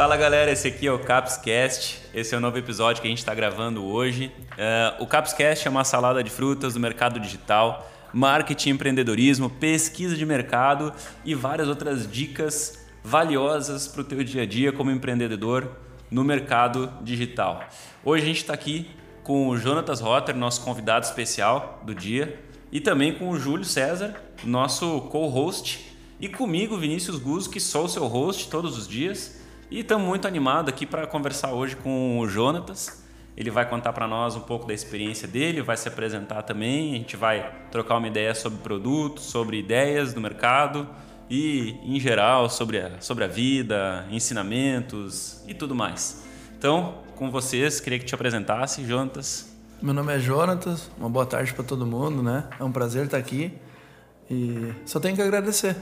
Fala galera, esse aqui é o Capscast. Esse é o novo episódio que a gente está gravando hoje. Uh, o Capscast é uma salada de frutas do mercado digital, marketing, empreendedorismo, pesquisa de mercado e várias outras dicas valiosas para o teu dia a dia como empreendedor no mercado digital. Hoje a gente está aqui com o Jonatas Rotter, nosso convidado especial do dia, e também com o Júlio César, nosso co-host, e comigo, Vinícius Guzzo, que sou o seu host todos os dias. E estamos muito animados aqui para conversar hoje com o Jonatas. Ele vai contar para nós um pouco da experiência dele, vai se apresentar também. A gente vai trocar uma ideia sobre produtos, sobre ideias do mercado e, em geral, sobre a, sobre a vida, ensinamentos e tudo mais. Então, com vocês, queria que te apresentasse, Jonatas. Meu nome é Jonatas, uma boa tarde para todo mundo, né? É um prazer estar aqui e só tenho que agradecer.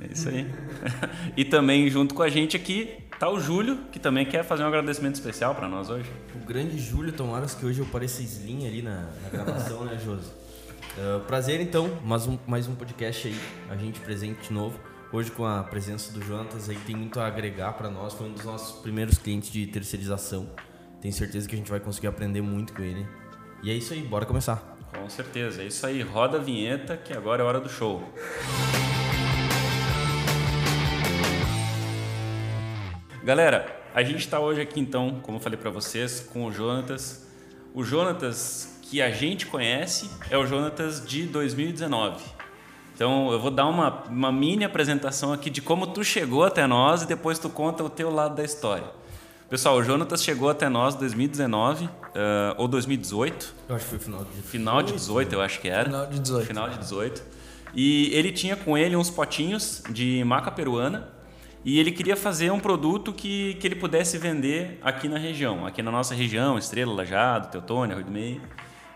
É isso aí. e também junto com a gente aqui tá o Júlio, que também quer fazer um agradecimento especial para nós hoje. O grande Júlio, tomara que hoje eu pareça slim ali na, na gravação, né, Josi? Uh, prazer então, mais um, mais um podcast aí, a gente presente de novo. Hoje com a presença do Jonatas aí tem muito a agregar para nós, foi um dos nossos primeiros clientes de terceirização. Tenho certeza que a gente vai conseguir aprender muito com ele. E é isso aí, bora começar. Com certeza, é isso aí. Roda a vinheta que agora é hora do show. Galera, a gente está hoje aqui então, como eu falei para vocês, com o Jonatas. O Jonatas que a gente conhece é o Jonatas de 2019. Então eu vou dar uma, uma mini apresentação aqui de como tu chegou até nós e depois tu conta o teu lado da história. Pessoal, o Jonatas chegou até nós em 2019 uh, ou 2018. Eu acho que foi final de Final de 18, eu acho que era. Final de 18. Final de 18. E ele tinha com ele uns potinhos de maca peruana e ele queria fazer um produto que, que ele pudesse vender aqui na região, aqui na nossa região, Estrela, Lajado, Teutônia, Rio do Meio.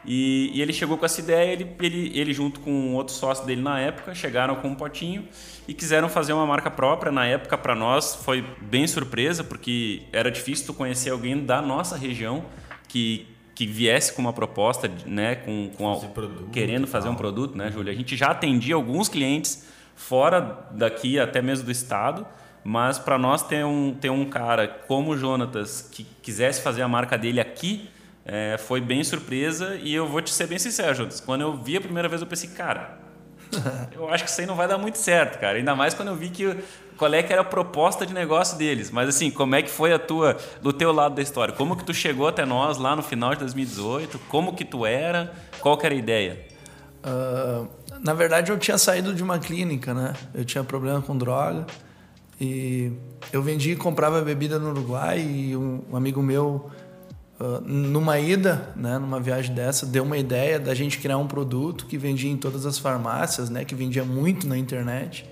E, e, ele chegou com essa ideia, ele, ele, ele junto com outro sócio dele na época, chegaram com um potinho e quiseram fazer uma marca própria. Na época, para nós, foi bem surpresa, porque era difícil tu conhecer alguém da nossa região que, que viesse com uma proposta, né, com, com Fazer produto, querendo fazer um produto, né, Júlia? A gente já atendia alguns clientes fora daqui, até mesmo do estado, mas para nós ter um, ter um cara como o Jonatas que quisesse fazer a marca dele aqui, é, foi bem surpresa e eu vou te ser bem sincero, Jonatas. Quando eu vi a primeira vez, eu pensei, cara, eu acho que isso aí não vai dar muito certo, cara. Ainda mais quando eu vi que qual é que era a proposta de negócio deles. Mas assim, como é que foi a tua, do teu lado da história? Como que tu chegou até nós lá no final de 2018? Como que tu era? Qual que era a ideia? Uh, na verdade, eu tinha saído de uma clínica, né? Eu tinha problema com droga e eu vendia e comprava bebida no Uruguai e um, um amigo meu, uh, numa ida, né, numa viagem dessa, deu uma ideia da gente criar um produto que vendia em todas as farmácias, né, que vendia muito na internet,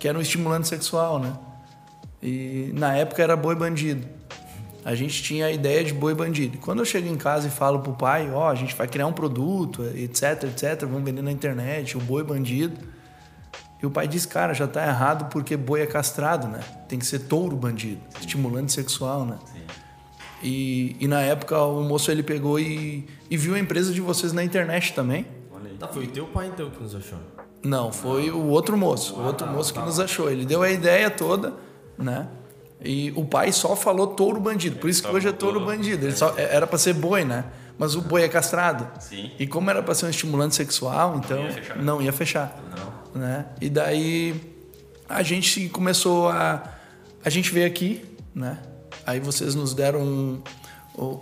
que era um estimulante sexual, né? E na época era boi bandido. A gente tinha a ideia de boi bandido. Quando eu chego em casa e falo pro pai, ó, a gente vai criar um produto, etc, etc, vamos vender na internet, o boi bandido. E o pai diz, cara, já tá errado porque boi é castrado, né? Tem que ser touro bandido, estimulante sexual, né? E, e na época o moço ele pegou e, e viu a empresa de vocês na internet também. Olha aí. Tá, foi o teu pai então que nos achou. Não, foi o outro moço, o outro moço que nos achou. Ele deu a ideia toda, né? E o pai só falou touro bandido, por isso que hoje é touro bandido. Ele só, era para ser boi, né? Mas o boi é castrado. Sim. E como era para ser um estimulante sexual, então ia fechar. não ia fechar. Não. Né? E daí a gente começou a. A gente veio aqui, né? Aí vocês nos deram um-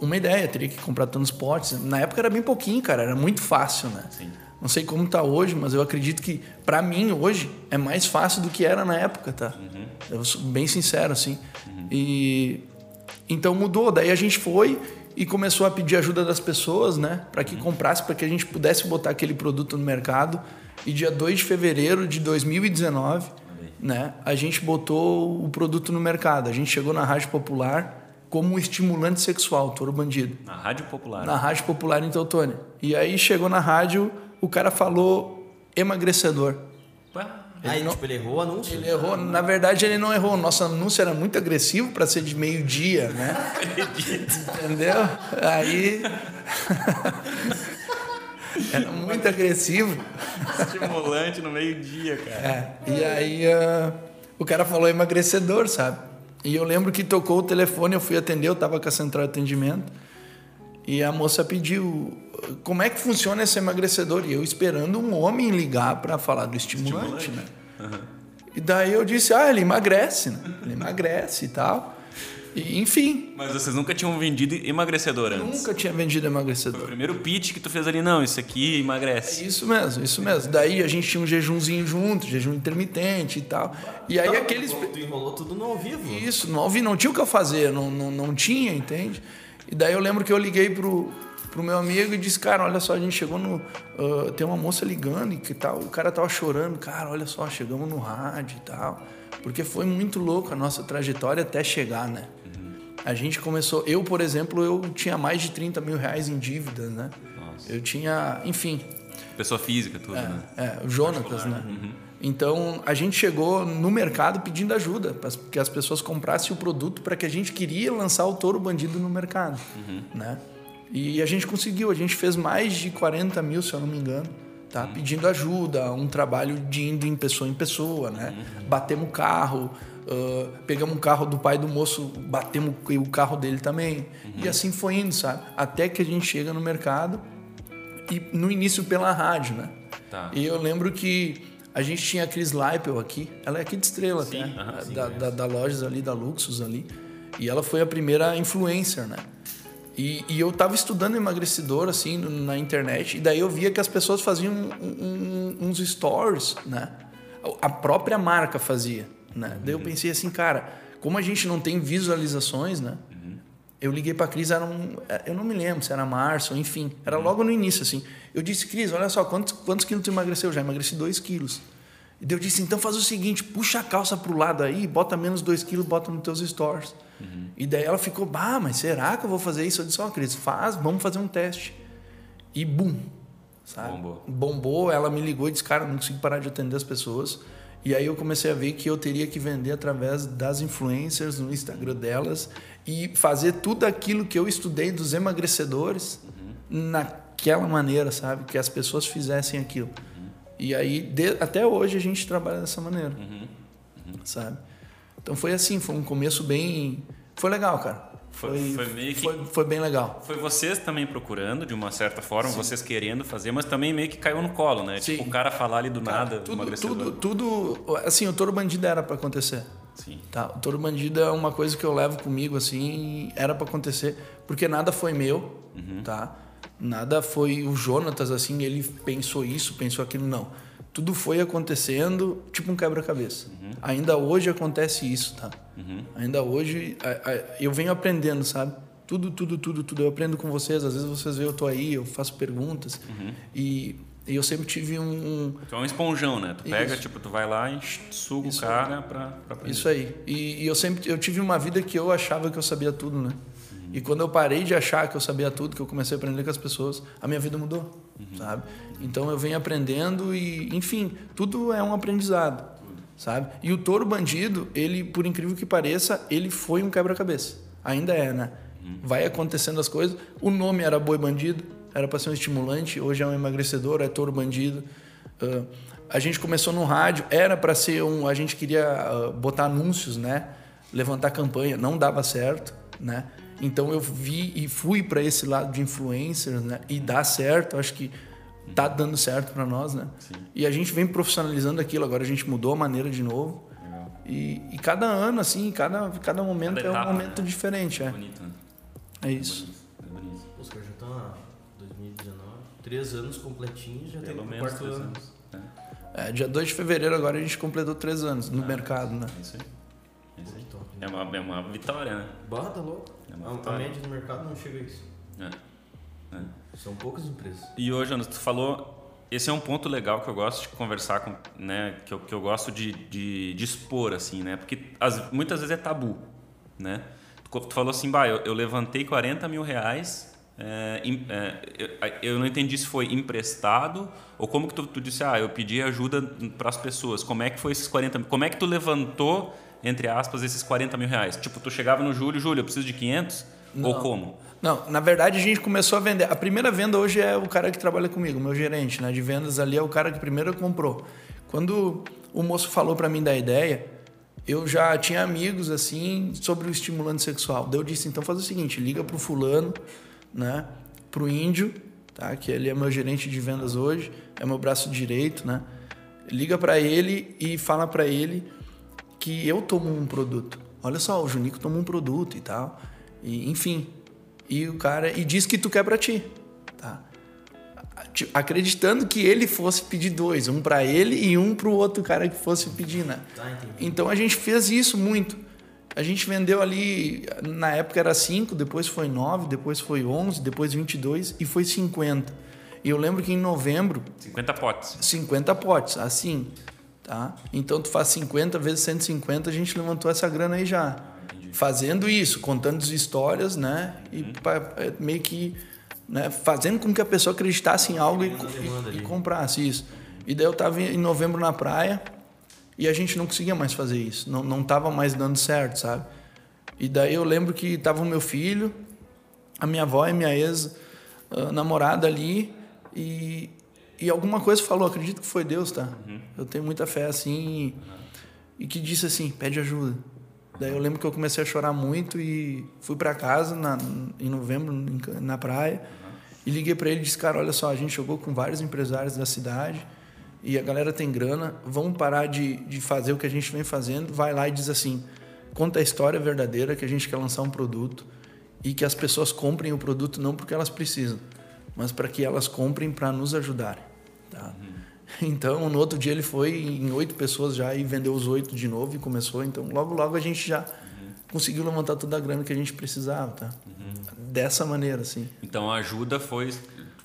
uma ideia, teria que comprar tantos potes. Na época era bem pouquinho, cara, era muito fácil, né? Sim. Não sei como tá hoje, mas eu acredito que para mim hoje é mais fácil do que era na época, tá? Eu sou bem sincero assim. E então mudou, daí a gente foi e começou a pedir ajuda das pessoas, né, para que comprasse para que a gente pudesse botar aquele produto no mercado. E dia 2 de fevereiro de 2019, né, a gente botou o produto no mercado. A gente chegou na Rádio Popular como um estimulante sexual, touro bandido Na Rádio Popular. na Rádio Popular em Teutônia. E aí chegou na rádio, o cara falou emagrecedor. Pá, Aí, não- tipo, ele errou o anúncio? Ele errou, na verdade ele não errou. Nosso anúncio era muito agressivo para ser de meio-dia, né? Entendeu? Aí era muito agressivo. Estimulante no meio-dia, cara. É, e aí ah, o cara falou emagrecedor, sabe? E eu lembro que tocou o telefone, eu fui atender, eu tava com a central de atendimento. E a moça pediu como é que funciona esse emagrecedor? E eu esperando um homem ligar para falar do estimulante, estimulante. né? Uhum. E daí eu disse, ah, ele emagrece, né? Ele emagrece e tal. Enfim. Mas vocês nunca tinham vendido emagrecedor antes? Nunca tinha vendido emagrecedor. Foi o primeiro pitch que tu fez ali, não, isso aqui emagrece. É isso mesmo, isso mesmo. Daí a gente tinha um jejumzinho junto, jejum intermitente e tal. E aí então, aqueles. Tu enrolou tudo no ao vivo. Isso, no ao vivo, não tinha o que eu fazer, não, não, não tinha, entende? E daí eu lembro que eu liguei pro, pro meu amigo e disse, cara, olha só, a gente chegou no. Uh, tem uma moça ligando e que tal. O cara tava chorando, cara, olha só, chegamos no rádio e tal. Porque foi muito louco a nossa trajetória até chegar, né? A gente começou. Eu, por exemplo, eu tinha mais de 30 mil reais em dívidas, né? Nossa. Eu tinha, enfim. Pessoa física, tudo, é, né? É, o Jonatas, né? Uhum. Então a gente chegou no mercado pedindo ajuda para que as pessoas comprassem o produto para que a gente queria lançar o touro bandido no mercado, uhum. né? E a gente conseguiu, a gente fez mais de 40 mil, se eu não me engano, tá? Uhum. Pedindo ajuda, um trabalho de indo em pessoa em pessoa, né? Uhum. Batemos o carro, Uh, pegamos um carro do pai do moço, batemos o carro dele também. Uhum. E assim foi indo, sabe? Até que a gente chega no mercado e no início pela rádio, né? Tá. E eu lembro que a gente tinha a Cris Leipel aqui, ela é aqui de Estrela, sim, até, uh -huh, sim, da, da, da, lojas ali, da Luxus ali. E ela foi a primeira influencer, né? E, e eu tava estudando emagrecedor, assim, na internet, e daí eu via que as pessoas faziam um, um, uns stories, né? A própria marca fazia. Né? Uhum. Daí eu pensei assim, cara, como a gente não tem visualizações, né? Uhum. Eu liguei para a Cris, era um, é, eu não me lembro se era março, enfim, era logo no início assim. Eu disse, Cris, olha só, quantos, quantos quilos tu emagreceu? Já emagreci 2 quilos. E daí eu disse, então faz o seguinte, puxa a calça pro lado aí, bota menos 2 quilos, bota nos teus stores. Uhum. E daí ela ficou, bah, mas será que eu vou fazer isso? Eu disse, ó, oh, Cris, faz, vamos fazer um teste. E bum, sabe? Bombou. Bombou, ela me ligou e disse, cara, não consigo parar de atender as pessoas. E aí eu comecei a ver que eu teria que vender através das influencers no Instagram delas e fazer tudo aquilo que eu estudei dos emagrecedores uhum. naquela maneira, sabe? Que as pessoas fizessem aquilo. Uhum. E aí, de, até hoje, a gente trabalha dessa maneira, uhum. sabe? Então foi assim, foi um começo bem... Foi legal, cara. Foi, foi, meio que, foi, foi, bem legal. Foi vocês também procurando, de uma certa forma, Sim. vocês querendo fazer, mas também meio que caiu no colo, né? Sim. Tipo, o cara falar ali do cara, nada, tudo, tudo, tudo, assim, o Toro Bandido era para acontecer. Sim. Tá? O Toro Bandido é uma coisa que eu levo comigo, assim, era para acontecer, porque nada foi meu, uhum. tá? Nada foi o Jonatas, assim, ele pensou isso, pensou aquilo, não tudo foi acontecendo tipo um quebra-cabeça. Uhum. Ainda hoje acontece isso, tá? Uhum. Ainda hoje a, a, eu venho aprendendo, sabe? Tudo, tudo, tudo, tudo. Eu aprendo com vocês. Às vezes vocês veem eu tô aí, eu faço perguntas uhum. e, e, eu sempre tive um, um. Tu é um esponjão, né? Tu pega, isso. tipo, tu vai lá e suga o cara para aprender. Isso aí. E, e eu sempre eu tive uma vida que eu achava que eu sabia tudo, né? E quando eu parei de achar que eu sabia tudo, que eu comecei a aprender com as pessoas, a minha vida mudou, uhum. sabe? Então eu venho aprendendo e, enfim, tudo é um aprendizado, sabe? E o touro bandido, ele, por incrível que pareça, ele foi um quebra-cabeça. Ainda é, né? Uhum. Vai acontecendo as coisas. O nome era boi bandido, era para ser um estimulante, hoje é um emagrecedor, é touro bandido. Uh, a gente começou no rádio, era para ser um. A gente queria uh, botar anúncios, né? Levantar campanha, não dava certo, né? Então eu vi e fui para esse lado de influencers, né? E dá certo, acho que tá dando certo para nós, né? Sim. E a gente vem profissionalizando aquilo, agora a gente mudou a maneira de novo. E, e, cada ano, assim, cada, cada momento cada etapa, é um momento né? diferente. É, bonito, né? é isso. É bonito. É Oscar já tá 2019, três anos completinhos, já Pelo tem quarto ano. Anos. É. é. dia 2 de fevereiro agora a gente completou três anos no ah, mercado, né? É isso aí. É, isso aí. é, uma, é uma vitória, né? Bota louco. É a, a média do mercado não chega a isso. É. É. São poucas empresas. E hoje, Ana, tu falou. Esse é um ponto legal que eu gosto de conversar com, né? Que eu, que eu gosto de, de, de expor, assim, né? Porque as, muitas vezes é tabu, né? Tu, tu falou assim, bah, eu, eu, levantei 40 mil reais. É, é, eu, eu, não entendi se foi emprestado ou como que tu, tu disse, ah, eu pedi ajuda para as pessoas. Como é que foi esses 40 mil? Como é que tu levantou entre aspas, esses 40 mil reais? Tipo, tu chegava no Júlio, Júlio, eu preciso de 500? Não. Ou como? Não, na verdade a gente começou a vender. A primeira venda hoje é o cara que trabalha comigo, meu gerente né, de vendas ali é o cara que primeiro comprou. Quando o moço falou para mim da ideia, eu já tinha amigos assim sobre o estimulante sexual. Daí eu disse, então faz o seguinte, liga pro fulano, né? Pro índio, tá? Que ele é meu gerente de vendas hoje, é meu braço direito, né? Liga para ele e fala para ele que eu tomo um produto. Olha só, o Junico toma um produto e tal. E, enfim. E o cara e diz que tu quer para ti, tá? Acreditando que ele fosse pedir dois, um para ele e um para o outro cara que fosse pedir, né? Tá, então a gente fez isso muito. A gente vendeu ali, na época era 5, depois foi 9, depois foi 11, depois 22 e foi 50. E eu lembro que em novembro. 50 potes. 50 potes, assim. Tá? Então tu faz 50 vezes 150, a gente levantou essa grana aí já. Entendi. Fazendo isso, contando as histórias, né? E uhum. pra, é, meio que né? fazendo com que a pessoa acreditasse em algo e, e, e comprasse isso. E daí eu estava em novembro na praia e a gente não conseguia mais fazer isso. Não, não tava mais dando certo, sabe? E daí eu lembro que tava o meu filho, a minha avó e minha ex-namorada ali e, e alguma coisa falou, acredito que foi Deus, tá? Uhum. Eu tenho muita fé assim e, que disse assim, pede ajuda. Daí eu lembro que eu comecei a chorar muito e fui para casa na, em novembro na praia e liguei para ele e disse, cara, olha só, a gente jogou com vários empresários da cidade e a galera tem grana, vamos parar de, de fazer o que a gente vem fazendo, vai lá e diz assim, conta a história verdadeira que a gente quer lançar um produto e que as pessoas comprem o produto não porque elas precisam, mas para que elas comprem para nos ajudar. Tá? Uhum. Então, no outro dia ele foi em oito pessoas já e vendeu os oito de novo e começou. Então, logo, logo a gente já uhum. conseguiu levantar toda a grana que a gente precisava, tá? Uhum. Dessa maneira, assim. Então, a ajuda foi,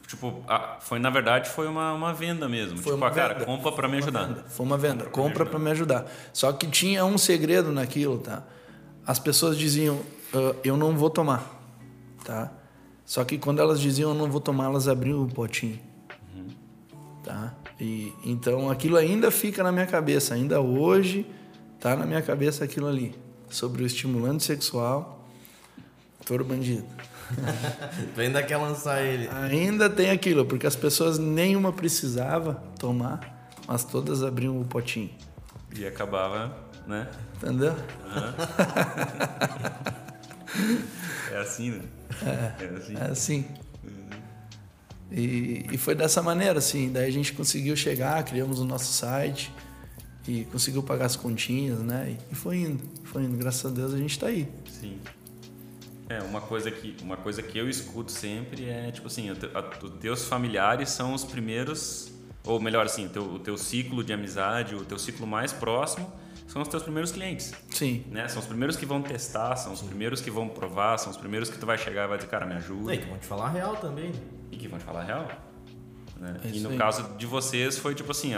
tipo, foi na verdade foi uma, uma venda mesmo. Foi tipo, uma a cara, venda. compra para me ajudar. Venda. Foi uma venda, compra para me, me, ajudar. Só que tinha um segredo naquilo, tá? As pessoas diziam, uh, eu não vou tomar, tá? Só que quando elas diziam eu não vou tomar, elas abriam o potinho, uhum. tá? E, então aquilo ainda fica na minha cabeça, ainda hoje tá na minha cabeça aquilo ali, sobre o estimulante sexual, touro bandido. tu ainda quer lançar ele. Ainda tem aquilo, porque as pessoas nenhuma precisava tomar, mas todas abriam o potinho. E acabava, né? Entendeu? Uhum. é assim, né? É, é assim. É assim. E, e foi dessa maneira, assim. Daí a gente conseguiu chegar, criamos o nosso site e conseguiu pagar as continhas, né? E, foi indo, foi indo. Graças a Deus a gente está aí. Sim. É, uma coisa que, uma coisa que eu escuto sempre é, tipo assim, os teus familiares são os primeiros, ou melhor assim, o teu, o teu ciclo de amizade, o teu ciclo mais próximo são os teus primeiros clientes. Sim. Né? São os primeiros que vão testar, são os Sim. primeiros que vão provar, são os primeiros que tu vai chegar e vai dizer, cara, me ajuda. E que vão te falar real também. E que vão te falar real. Né? É e no aí. caso de vocês foi tipo assim,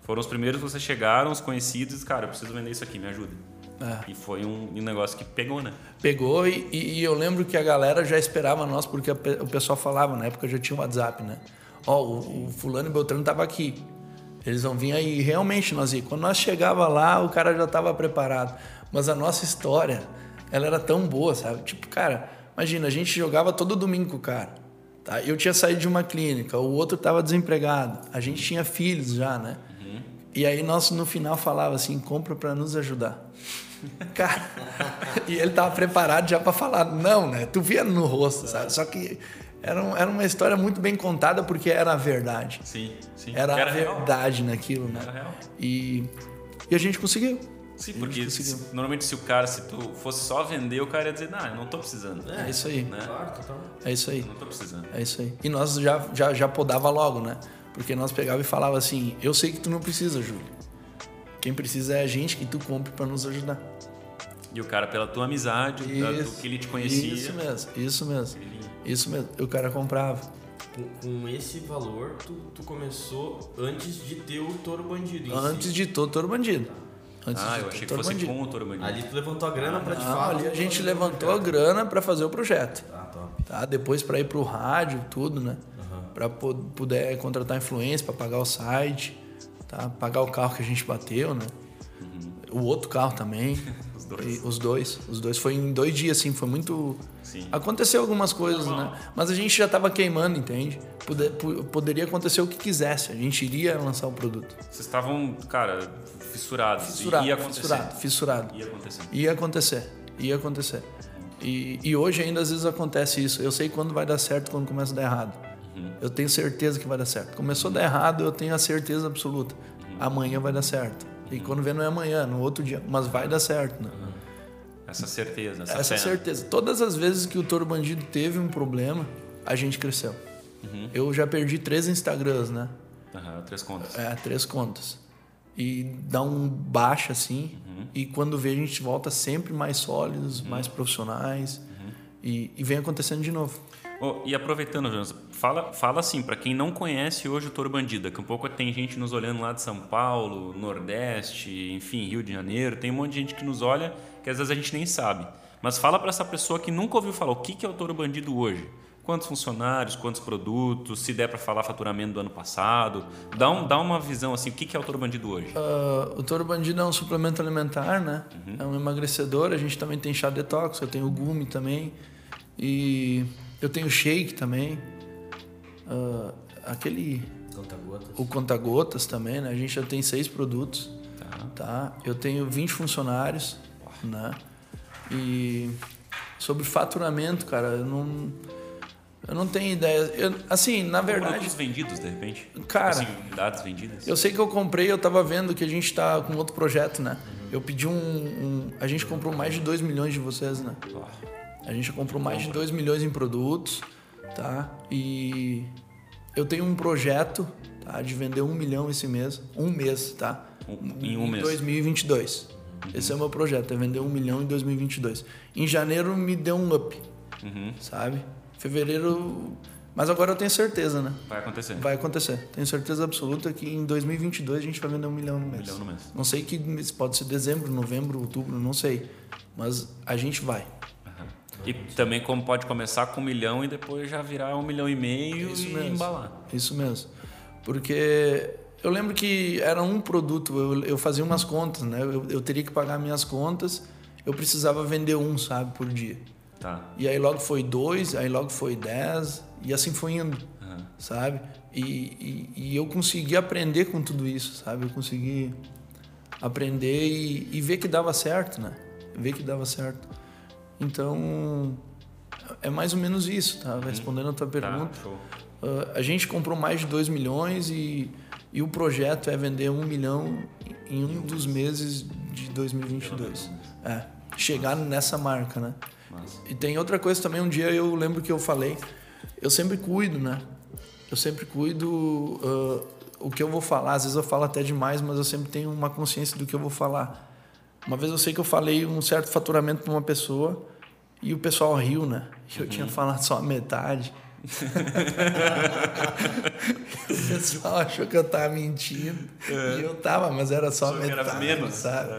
foram os primeiros que vocês chegaram, os conhecidos, cara, eu preciso vender isso aqui, me ajuda. É. E foi um, um, negócio que pegou, né? Pegou e, e, eu lembro que a galera já esperava nós, porque o pessoal falava, na época já tinha o WhatsApp, né? Ó, oh, o, o fulano e Beltrano tava aqui. Eles vão vir aí. Realmente, nós. Quando nós chegava lá, o cara já estava preparado. Mas a nossa história, ela era tão boa, sabe? Tipo, cara, imagina, a gente jogava todo domingo cara. Tá? Eu tinha saído de uma clínica, o outro estava desempregado. A gente tinha filhos já, né? Uhum. E aí nós no final falava assim, compra para nos ajudar. Cara, e ele estava preparado já para falar não, né? Tu via no rosto, sabe? Só que era, um, era uma história muito bem contada porque era a verdade. Sim, sim. Era, era a verdade real. naquilo, né? Era real. E, e a gente conseguiu. Sim, porque se, normalmente se o cara, se tu fosse só vender, o cara ia dizer, não, eu não tô precisando. É, é isso aí. Né? Claro, total. É isso aí. Eu não tô precisando. É isso aí. E nós já, já, já podava logo, né? Porque nós pegava e falava assim, eu sei que tu não precisa, Júlio. Quem precisa é a gente que tu compre para nos ajudar. E o cara, pela tua amizade, isso, do que ele te conhecia. Isso mesmo, isso mesmo. Ele isso mesmo, o cara comprava. Com, com esse valor, tu, tu, começou antes de ter o touro bandido. Antes de ter o touro bandido. Antes ah, eu achei que fosse bandido. com o touro bandido. Ali tu levantou a grana ah, para te falar. Ali a gente levantou a grana para fazer o projeto. Ah, top. Tá? Depois para ir pro rádio, tudo, né? Uhum. Para poder contratar influência, para pagar o site, tá? Pagar o carro que a gente bateu, né? Uhum. o outro carro também. Os dois. E os dois. Os dois. Foi em dois dias, assim, foi muito. Sim. Aconteceu algumas coisas, né? Mas a gente já tava queimando, entende? Poder- po- poderia acontecer o que quisesse. A gente iria lançar o produto. Vocês estavam, cara, fissurados. Fissurado, ia acontecer. fissurado, fissurado. Ia acontecer. Ia acontecer. Ia acontecer. E, e hoje ainda às vezes acontece isso. Eu sei quando vai dar certo quando começa a dar errado. Eu tenho certeza que vai dar certo. Começou a dar errado, eu tenho a certeza absoluta. Amanhã vai dar certo. E quando vê não é amanhã, no outro dia. Mas vai dar certo, né? Essa certeza, essa, Essa fé. certeza. Todas as vezes que o Toro Bandido teve um problema, a gente cresceu. Eu já perdi três Instagrams, né? Aham, três contas. É, três contas. E dá um baixo assim. E quando vê, a gente volta sempre mais sólidos, mais profissionais. E, e vem acontecendo de novo. Ô, e aproveitando, Jonas, fala, fala assim, pra quem não conhece hoje o Toro Bandido, que um pouco tem gente nos olhando lá de São Paulo, Nordeste, enfim, Rio de Janeiro, tem um monte de gente que nos olha que às vezes a gente nem sabe. Mas fala pra essa pessoa que nunca ouviu falar o que que é o Toro Bandido hoje. Quantos funcionários, quantos produtos, se der pra falar faturamento do ano passado. Dá, um, dá uma visão assim, o que que é o Toro Bandido hoje? Ah, o Toro Bandido é um suplemento alimentar, né? É um emagrecedor. A gente também tem chá detox, eu tenho gumi também. E eu tenho shake também. Ah, aquele. Conta-gotas. O conta-gotas também, né? A gente já tem seis produtos. Tá. tá? Eu tenho 20 funcionários, né? E sobre faturamento, cara, eu não eu não tenho ideia. Eu- assim, na verdade, Produtos vendidos, de repente? Cara, Assim, unidades vendidas? eu sei que eu comprei, eu tava vendo que a gente tá com outro projeto, né? Eu pedi um, um- a gente comprou mais de 2 milhões de vocês, né? Ó, A gente comprou mais de 2 milhões em produtos, tá? E eu tenho um projeto, tá? De vender um milhão esse mês, um mês, tá? Um- em um mês. 2022. Esse é o meu projeto, é vender um milhão em 2022. Em janeiro me deu um up, Uhum. sabe? Fevereiro... Mas agora eu tenho certeza, né? Vai acontecer. Vai acontecer. Tenho certeza absoluta que em 2022 a gente vai vender um milhão no mês. milhão no mês. Não sei que mês, pode ser dezembro, novembro, outubro, não sei. Mas a gente vai. E também como pode começar com um milhão e depois já virar um milhão e meio Isso e mesmo. embalar. Isso mesmo. Porque eu lembro que era um produto, eu, eu fazia umas contas, né? Eu, eu teria que pagar minhas contas, eu precisava vender um, sabe, por dia. Tá. E aí logo foi dois, aí logo foi dez, e assim foi indo, Aham. sabe? E, e, e eu consegui aprender com tudo isso, sabe? Eu consegui aprender e, e ver que dava certo, né? Ver que dava certo. Então, é mais ou menos isso, tá? Respondendo a tua pergunta. Tá. Uh, a gente comprou mais de 2 milhões e, e o projeto é vender um milhão em um dos meses de 2022. É, chegar nessa marca, né? Massa. E tem outra coisa também, um dia eu lembro que eu falei, eu sempre cuido, né? Eu sempre cuido uh, o que eu vou falar, às vezes eu falo até demais, mas eu sempre tenho uma consciência do que eu vou falar. Uma vez eu sei que eu falei um certo faturamento para uma pessoa e o pessoal riu, né? E eu tinha falado só a metade. o pessoal achou que eu tava mentindo. E eu tava, mas era só a Só que era metade, menos. sabe?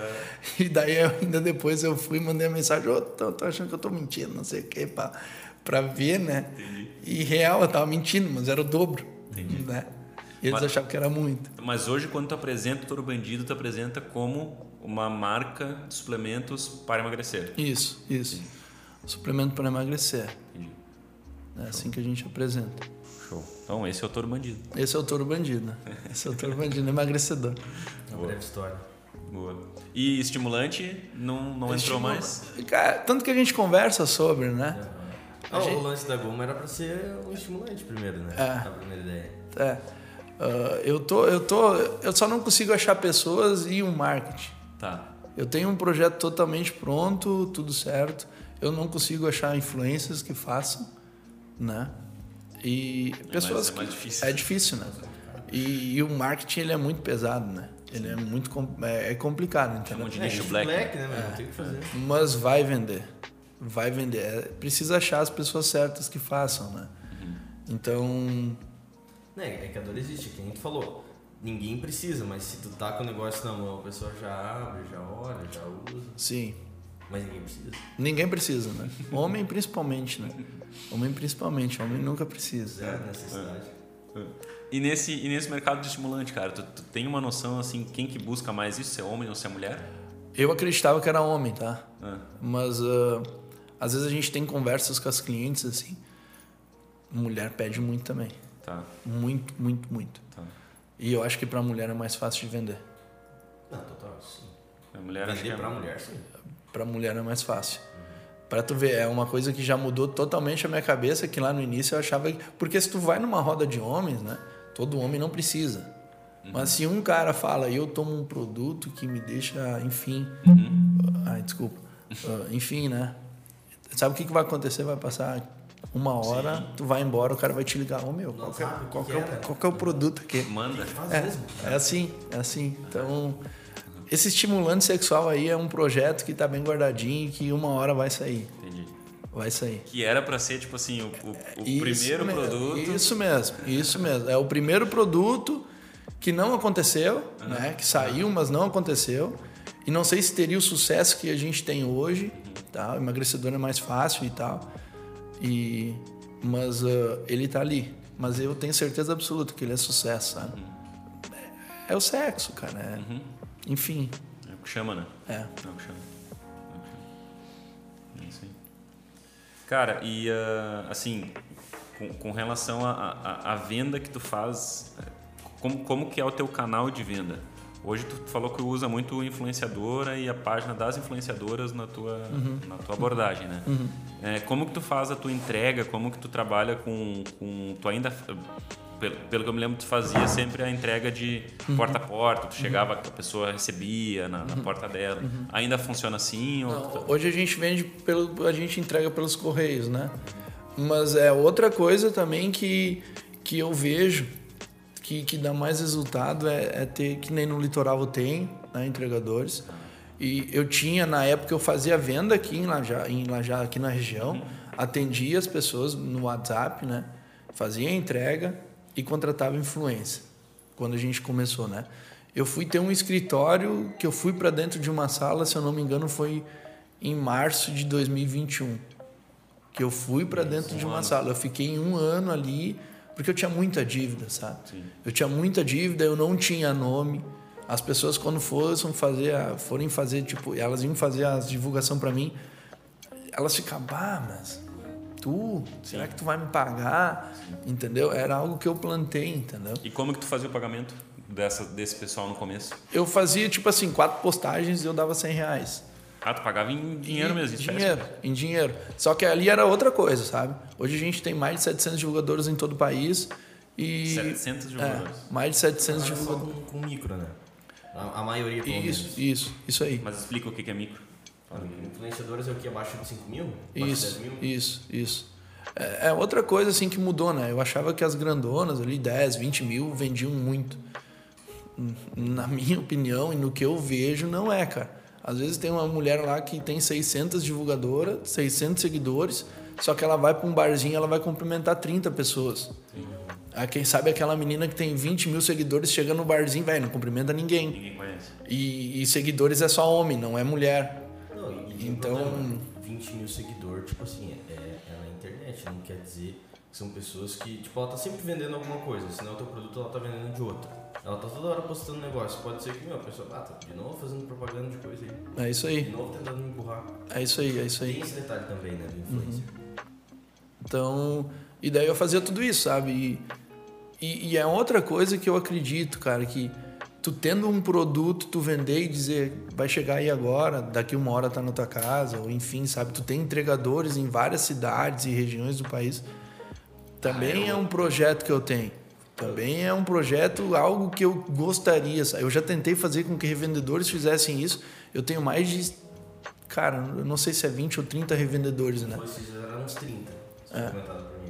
E daí eu, ainda depois eu fui e mandei a mensagem, ô, tô, tô achando que eu tô mentindo, não sei o quê, pra, pra ver, né? E real, eu tava mentindo, mas era o dobro. Né? E eles Mas- achavam que era muito. Mas hoje, quando tu apresenta o Toro Bandido, tu apresenta como uma marca de suplementos para emagrecer. Isso, isso. Suplemento para emagrecer. Entendi. É assim que a gente apresenta. Show. Então, esse é o Toro Bandido. Esse é o touro bandido, né? Esse é o touro bandido, emagrecedor. Uma breve história. Boa. E estimulante não, não entrou mais? Cara, tanto que a gente conversa sobre, né? Ah, gente- O lance da goma era pra ser um estimulante primeiro, né? É. A primeira ideia. É. Ah, eu tô, eu tô, eu só não consigo achar pessoas e um marketing. Tá. Eu tenho um projeto totalmente pronto, tudo certo. Eu não consigo achar influências que façam, né? E pessoas é mais que- difícil. é difícil, né? E, e o marketing ele é muito pesado, né? Ele é muito com- é, é complicado, entendeu? De É, nicho nicho black. black, né, meu? Não tem o que fazer. Mas vai vender. Vai vender. É, precisa achar as pessoas certas que façam, né? Então, Né, é que a dor existe, que a gente falou. Ninguém precisa, mas se tu tá com o negócio na mão, a pessoa já abre, já olha, já usa. sim, Mas ninguém precisa. ninguém precisa, né? Homem principalmente, né? Homem principalmente, homem nunca precisa. Zero necessidade. E nesse, e nesse mercado de estimulante, cara, tu, tu tem uma noção assim, quem que busca mais isso, se é homem ou se é mulher? Eu acreditava que era homem, tá? Ah, Mas ah, às vezes a gente tem conversas com as clientes assim. Mulher pede muito também. tá, Muito, muito, muito. tá. E eu acho que pra mulher é mais fácil de vender. Não, total, sim. A mulher acho que Vender é... pra mulher, sim. Pra mulher é mais fácil. Pra tu ver, é uma coisa que já mudou totalmente a minha cabeça, que lá no início eu achava que... Porque se tu vai numa roda de homens, né? Todo homem não precisa. Mas se um cara fala, eu tomo um produto que me deixa, enfim... Ai, desculpa. Ah, enfim, né? Sabe o que, que vai acontecer? Vai passar uma hora, tu vai embora, o cara vai te ligar. Ô, meu, qual, que é, sabe o que qual, que é, qual que é o produto aqui? Manda. É, é assim, é assim. Então, esse estimulante sexual aí é um projeto que tá bem guardadinho e que uma hora vai sair. Entendi. Vai sair. Que era pra ser, tipo assim, o, o- o primeiro mesmo, produto. Isso mesmo, isso mesmo. É o primeiro produto que não aconteceu, né? Que saiu, mas não aconteceu. E não sei se teria o sucesso que a gente tem hoje, tá? O emagrecedor é mais fácil e tal. E mas ah, ele tá ali. Mas eu tenho certeza absoluta que ele é sucesso, sabe? É, é o sexo, cara. é- Enfim, É o que chama, né? é. É o que chama. É o que chama. É isso aí. Cara, e ah, assim, com, com relação à venda que tu faz, como, como que é o teu canal de venda? Hoje tu falou que usa muito influenciadora e a página das influenciadoras na tua, na tua abordagem, né? É, como que tu faz a tua entrega? Como que tu trabalha com... com tu ainda... Pelo, pelo que eu me lembro, tu fazia sempre a entrega de porta a porta. Tu chegava, a pessoa recebia na, na porta dela. Ainda funciona assim? Tu- Não, hoje a gente vende pelo a gente entrega pelos correios, né? Mas é outra coisa também que, que eu vejo que, que dá mais resultado é, é ter que nem no litoral tenho, né, entregadores. E eu tinha na época eu fazia venda aqui em Lajá, em Lajá aqui na região, atendia as pessoas no WhatsApp, né? Fazia entrega e contratava influência. Quando a gente começou, né? Eu fui ter um escritório que eu fui para dentro de uma sala, se eu não me engano, foi em março de 2021 que eu fui para dentro de uma sala. Eu fiquei um ano ali porque eu tinha muita dívida, sabe? Eu tinha muita dívida, eu não tinha nome. As pessoas quando fossem fazer, a- forem fazer tipo, elas iam fazer a divulgação para mim, elas ficavam, ah, mas tu, será que tu vai me pagar? Entendeu? Era algo que eu plantei, entendeu? E como que tu fazia o pagamento dessa, desse pessoal no começo? Eu fazia tipo assim, quatro postagens e eu dava 100 reais. Ah, tu pagava em dinheiro Em mesmo, em Dinheiro, em dinheiro. Só que ali era outra coisa, sabe? Hoje a gente tem mais de 700 divulgadores em todo o país e... 700 divulgadores. É, mais de 700 Olha só divulgadores. com, com micro, né? A, a maioria, pelo menos. Isso, isso, isso aí. Mas explica o que é micro. Influenciadores é o que? Abaixo de 5 mil? Abaixo de 10 Isso, mil? isso, isso. É, é outra coisa assim que mudou, né? Eu achava que as grandonas ali, 10, 20 mil, vendiam muito. Na minha opinião e no que eu vejo, não é, cara. Às vezes tem uma mulher lá que tem 600 divulgadoras, 600 seguidores, só que ela vai para um barzinho e ela vai cumprimentar 30 pessoas. Ah, quem sabe aquela menina que tem 20 mil seguidores chega no barzinho, velho, não cumprimenta ninguém. Ninguém conhece. E, e seguidores é só homem, não é mulher. Não, e Então- um problema. 20 mil seguidores, tipo assim, é, é na internet, não quer dizer que são pessoas que, tipo, ela tá sempre vendendo alguma coisa, senão o teu produto ela tá vendendo de outra. Ela tá toda hora postando negócio. Pode ser que, meu, a pessoa, ah, tá de novo fazendo propaganda de coisa aí. É isso De aí, novo tentando me empurrar. é isso aí, é isso aí. Tem esse detalhe também, né, do influencer. Então, e daí eu fazia tudo isso, sabe? E, e, e é outra coisa que eu acredito, cara, que tu tendo um produto, tu vender e dizer, vai chegar aí agora, daqui uma hora tá na tua casa, ou enfim, sabe? Tu tem entregadores em várias cidades e regiões do país. Também é um projeto que eu tenho. Também é um projeto, algo que eu gostaria. sabe? Eu já tentei fazer com que revendedores fizessem isso. Eu tenho mais de. Cara, eu não sei se é 20 ou 30 revendedores, né? Vocês eram uns 30, você é.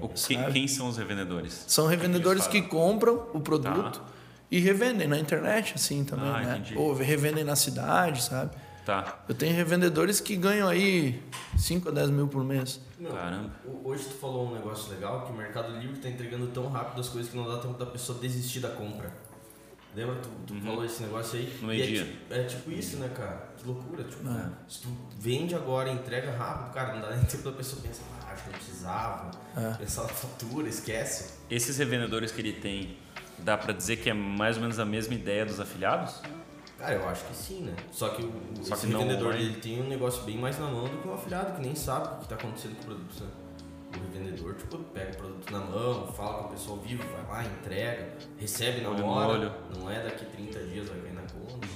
O que- quem são os revendedores? São revendedores que compram o produto Tá. e revendem na internet, assim também, Ah, né? entendi. Ou revendem na cidade, sabe? Tá. Eu tenho revendedores que ganham aí 5 a 10 mil por mês. Meu, Caramba. Hoje tu falou um negócio legal que o Mercado Livre tá entregando tão rápido as coisas que não dá tempo da pessoa desistir da compra. Lembra? Tu, tu falou esse negócio aí? No é, meio-dia. tipo, é tipo isso, né, cara? Que loucura. Tipo, É. se tu vende agora e entrega rápido, cara, não dá nem tempo da pessoa pensar, ah, acho que não precisava. É. Pensar na fatura, esquece. Esses revendedores que ele tem, dá pra dizer que é mais ou menos a mesma ideia dos afiliados? Cara, eu acho que sim, né? Só que o, Só esse que não revendedor dele tem um negócio bem mais na mão do que um afiliado que nem sabe o que tá acontecendo com o produto. Sabe? O revendedor, tipo, pega o produto na mão, fala com a pessoa ao vivo, vai lá, entrega, recebe na Olho hora. olho. Não é daqui 30 dias vai cair na conta.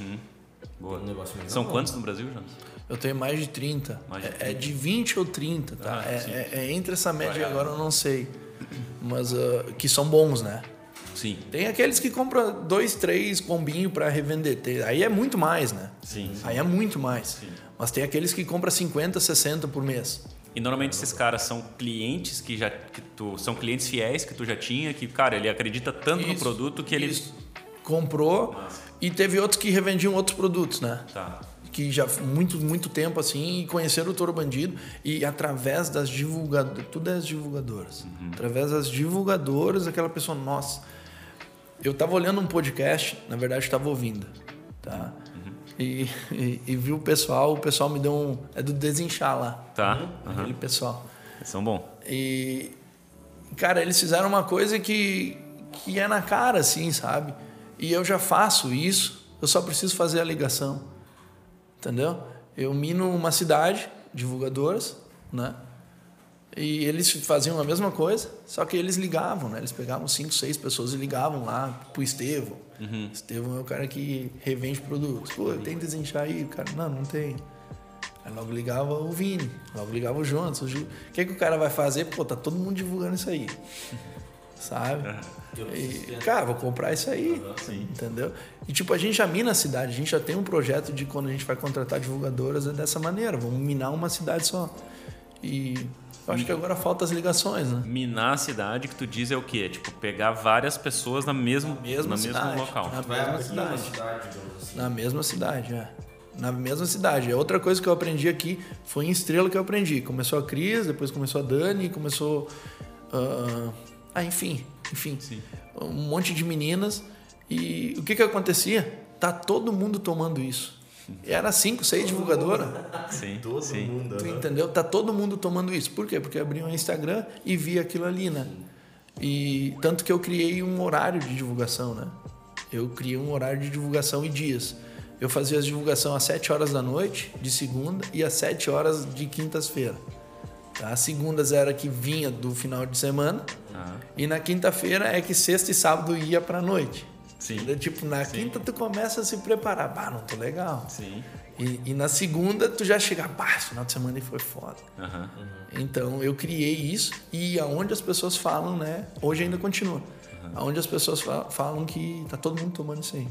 Boa. Tem um negócio mais São na mão. quantos no Brasil, Jonas? Eu tenho mais de 30. Mais de É- É, de 20 ou 30, tá? Ah, é, é- é entre essa média agora eu não sei. Mas ah, que são bons, né? Sim. Tem aqueles que compram dois, três combinho para revender. Aí é muito mais, né? Sim. sim. Aí é muito mais. Sim. Mas tem aqueles que compram 50, 60 por mês. E normalmente esses caras são clientes que já que tu são clientes fiéis que tu já tinha, que cara, ele acredita tanto no Isso, produto que ele comprou e teve outros que revendiam outros produtos, né? tá. que já muito muito tempo assim e conheceram o Toro Bandido e através das divulgadoras tudo é as divulgadoras através das divulgadoras aquela pessoa nossa eu tava olhando um podcast na verdade estava ouvindo tá e, e, e vi o pessoal o pessoal me deu um é do desinchar lá Tá. aquele pessoal Eles são bons. e, cara, eles fizeram uma coisa que, que é na cara, assim, sabe? E eu já faço isso, eu só preciso fazer a ligação. Entendeu? Eu mino uma cidade, divulgadoras, né? E eles faziam a mesma coisa, só que eles ligavam, né? Eles pegavam cinco, seis pessoas e ligavam lá pro Estevão. Estevão é o cara que revende produtos. Pô, tem desinchar aí? O cara, não, não tem. Aí logo ligava o Vini, logo ligava o Jonas, o Gil. O que, que o cara vai fazer? Pô, tá todo mundo divulgando isso aí. Sabe? E, cara, vou comprar isso aí. Entendeu? E tipo, a gente já mina a cidade, a gente já tem um projeto de quando a gente vai contratar divulgadoras é dessa maneira, vamos minar uma cidade só. E eu acho que agora falta as ligações, né? Minar a cidade que tu diz é o quê? Tipo, pegar várias pessoas na mesma na mesmo cidade. local. Na mesma cidade. cidade, assim. Na mesma cidade, é. Na mesma cidade. É outra coisa que eu aprendi aqui foi em Estrela que eu aprendi. Começou a Cris, depois começou a Dani, começou. ah, ah, enfim, enfim. Sim. Um monte de meninas. E o que que acontecia? Tá todo mundo tomando isso. Era cinco, seis divulgadoras. Sim. Todo sim. mundo. Tu aham. entendeu? Tá todo mundo tomando isso. Por quê? Porque abriu um Instagram e via aquilo ali, né? E tanto que eu criei um horário de divulgação, né? Eu criei um horário de divulgação e dias. Eu fazia as divulgação às 7 horas da noite, de segunda, e às 7 horas de quintas-feira. Tá? As segundas era que vinha do final de semana, Ah, e na quinta-feira é que sexta e sábado ia pra noite. Sim. Entendeu? Tipo, na quinta tu começa a se preparar. Bah, não tô legal. sim. E, e na segunda tu já chega, bah, final de semana aí foi foda. Aham. Então eu criei isso e aonde as pessoas falam, né? Hoje ainda continua. Aonde as pessoas fa- falam que tá todo mundo tomando isso aí.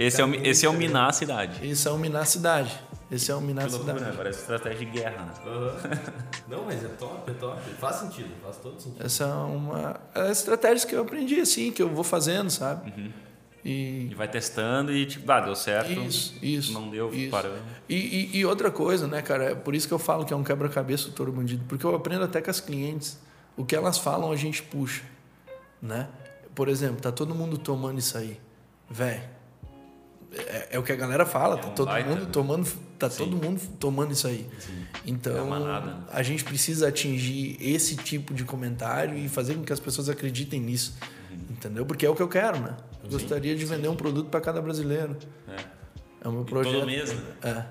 Esse é, o, esse é o minar a cidade. Esse é o minar a cidade. Esse é o minar a cidade. né? Parece estratégia de guerra, né? Aham. Não, mas é top, é top. Faz sentido, faz todo sentido. Essa é uma é estratégia que eu aprendi assim, que eu vou fazendo, sabe? Uhum. E E vai testando e tipo, ah, deu certo. Isso, isso. Não deu, isso. parou. E, e- e outra coisa, né, cara? É por isso que eu falo que é um quebra-cabeça o touro bandido. Porque eu aprendo até com as clientes. O que elas falam, a gente puxa. Né? Por exemplo, tá todo mundo tomando isso aí. Véi. É, é o que a galera fala, tá um todo baita, mundo né? tomando, tá Sim. todo mundo tomando isso aí. Então, É a né? a gente precisa atingir esse tipo de comentário e fazer com que as pessoas acreditem nisso. Uhum. Entendeu? Porque é o que eu quero, né? Gostaria de vender um produto para cada brasileiro. É. É o meu E projeto. todo mês, né? É.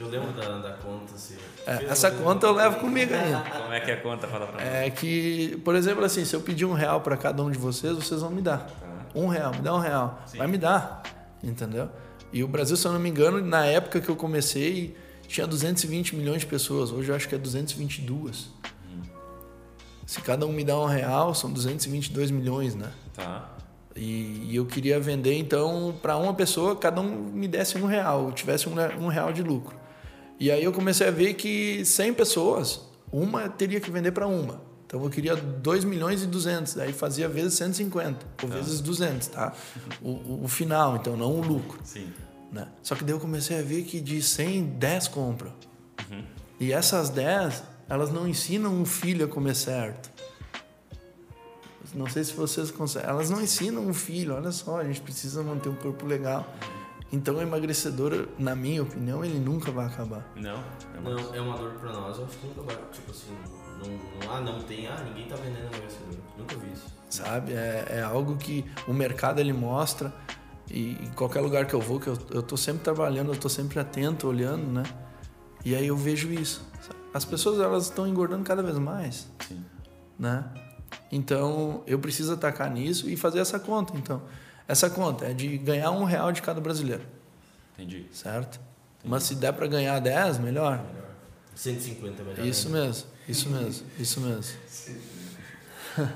Eu lembro da, da conta, assim. É, essa conta eu levo comigo ainda. Como é que é a conta? Fala pra mim. É que, por exemplo, assim, se eu pedir um real para cada um de vocês, vocês vão me dar. Um real, me dá um real. Vai me dar. Entendeu? E o Brasil, se eu não me engano, na época que eu comecei, tinha 220 milhões de pessoas. Hoje eu acho que é 222. Se cada um me dá um real, são 222 milhões, né? Tá. E, e eu queria vender, então, para uma pessoa, cada um me desse um real, eu tivesse um, um real de lucro. E aí eu comecei a ver que 100 pessoas, uma teria que vender para uma. Então eu queria 2 milhões e 200, aí fazia vezes 150, ou vezes 200, tá? O, o, o final, então, não o lucro. Sim. Né? Só que daí eu comecei a ver que de 100, 10 compram. E essas 10, elas não ensinam um filho a comer certo. Não sei se vocês conseguem. Elas não ensinam um filho, olha só, a gente precisa manter um corpo legal. Então o emagrecedor, na minha opinião, ele nunca vai acabar. Não? É uma- Não, é uma dor pra nós, eu acho que nunca vai. Tipo assim, não, não, ah, não tem, ah, ninguém tá vendendo emagrecedor. Nunca vi isso. Sabe? É, é algo que o mercado ele mostra E em qualquer lugar que eu vou, que eu, eu tô sempre trabalhando, eu tô sempre atento, olhando, né? E aí eu vejo isso. As pessoas elas estão engordando cada vez mais, Sim. né? Então eu preciso atacar nisso e fazer essa conta. Então essa conta é de ganhar um real de cada brasileiro, Entendi. certo? Mas se der para ganhar 10, melhor. 150 melhor. Isso ainda. mesmo, isso mesmo, isso mesmo.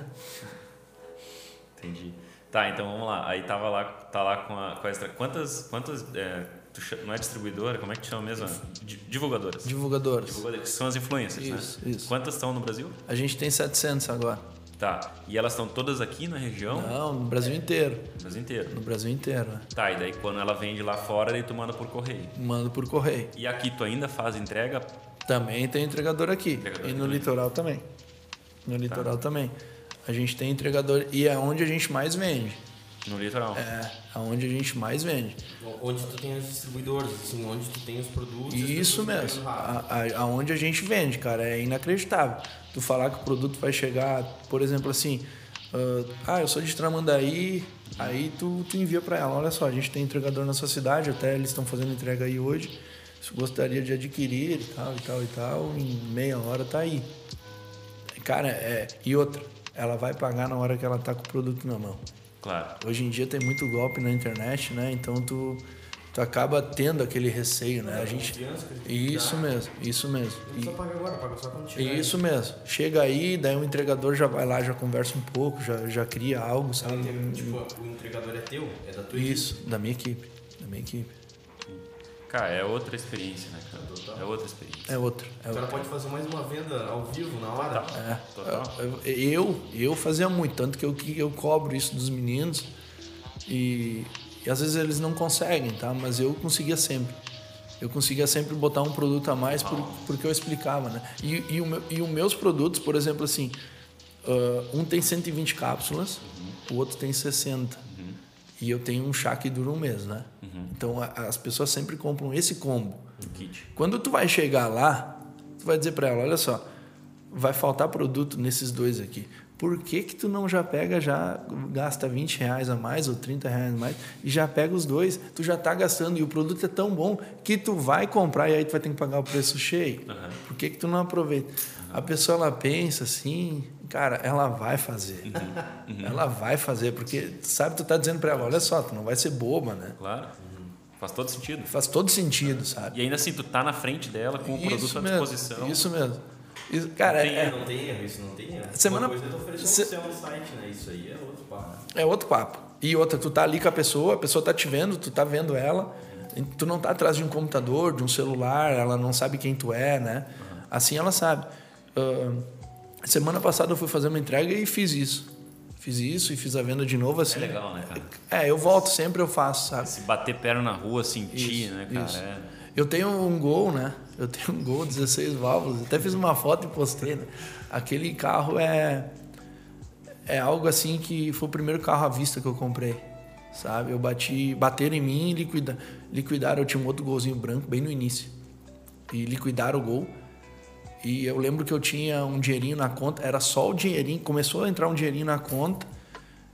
Entendi. Tá, então vamos lá. Aí tava lá, tá lá com a, com a extra. Quantas. quantas é, tu cha- não é distribuidora? Como é que te chama mesmo? Di- Divulgadoras. Divulgadores. Divulgadoras, que são as influências, Isso, né? isso. Quantas estão no Brasil? A gente tem 700 agora. Tá. E elas estão todas aqui na região? Não, no Brasil inteiro. No Brasil inteiro. No Brasil inteiro. né? Tá, e daí quando ela vende lá fora, daí tu manda por correio. Mando por correio. E aqui tu ainda faz entrega? Também tem entregador aqui. Entregador e no também. litoral também. No litoral também. A gente tem entregador. E é onde a gente mais vende. No litoral. É, aonde a gente mais vende. Onde tu tem as distribuidoras, assim, onde tu tem os produtos. e Isso pessoas mesmo. pegam rápido. A, a- aonde a gente vende, cara, é inacreditável. Tu falar que o produto vai chegar, por exemplo, assim, ah, ah, eu sou de Tramandaí, aí tu, tu envia para ela, olha só, a gente tem entregador na sua cidade, até eles estão fazendo entrega aí hoje, gostaria de adquirir e tal, e tal, e tal, em meia hora tá aí. Cara, é, e outra, ela vai pagar na hora que ela tá com o produto na mão. Claro. Hoje em dia tem muito golpe na internet, né? Então tu, tu acaba tendo aquele receio, né? A gente Isso mesmo, isso mesmo. Não precisa pagar agora, paga só quando E, chegar. isso mesmo. Chega aí, daí o entregador já vai lá, já conversa um pouco, já, já cria algo, sabe? Tipo, o entregador é teu, é da tua Isso, da minha equipe, da minha equipe. Cara, é outra experiência, né, cara? É outra experiência. É outra. É O cara outra. pode fazer mais uma venda ao vivo, na hora. É. Total. Eu, eu fazia muito, tanto que eu, que eu cobro isso dos meninos e, e às vezes eles não conseguem, tá? Mas eu conseguia sempre. Eu conseguia sempre botar um produto a mais por, porque eu explicava, né? E, e, o meu, e os meus produtos, por exemplo, assim, ah, um tem 120 cápsulas, o outro tem 60. E eu tenho um chá que dura um mês, né? Então a- as pessoas sempre compram esse combo. Um kit. Quando tu vai chegar lá, tu vai dizer para ela, olha só, vai faltar produto nesses dois aqui. Por que que tu não já pega, já gasta 20 reais a mais ou 30 reais a mais e já pega os dois? Tu já tá gastando e o produto é tão bom que tu vai comprar e aí tu vai ter que pagar o preço cheio. Por que que tu não aproveita? A pessoa, ela pensa assim, cara, ela vai fazer. Ela vai fazer, porque sabe, tu tá dizendo para ela, olha só, tu não vai ser boba, né? Claro. Faz todo sentido. Faz todo sentido, sabe? E ainda assim, tu tá na frente dela com o produto à disposição. Isso mesmo. Isso, cara, Não tem, é, não tem erro, isso não tem erro. Semana- Uma coisa é tu oferecer Se- um no site, né? Isso aí é outro papo. é outro papo. E outra, tu tá ali com a pessoa, a pessoa tá te vendo, tu tá vendo ela, e tu não tá atrás de um computador, de um celular, ela não sabe quem tu é, né? Assim ela sabe. Ah, semana passada eu fui fazer uma entrega e fiz isso. Fiz isso e fiz a venda de novo assim. É legal, né, cara? É, eu volto sempre, eu faço, sabe? Se bater perna na rua, sentir, Isso, né, cara? isso. É. Eu tenho um Gol, né? Eu tenho um Gol 16 válvulas. Até fiz uma foto e postei, né? Aquele carro é é algo assim que foi o primeiro carro à vista que eu comprei, sabe? Eu bati, bateram em mim e liquida, liquidaram. Eu tinha um outro golzinho branco bem no início e liquidaram o Gol. E eu lembro que eu tinha um dinheirinho na conta, era só o dinheirinho, começou a entrar um dinheirinho na conta.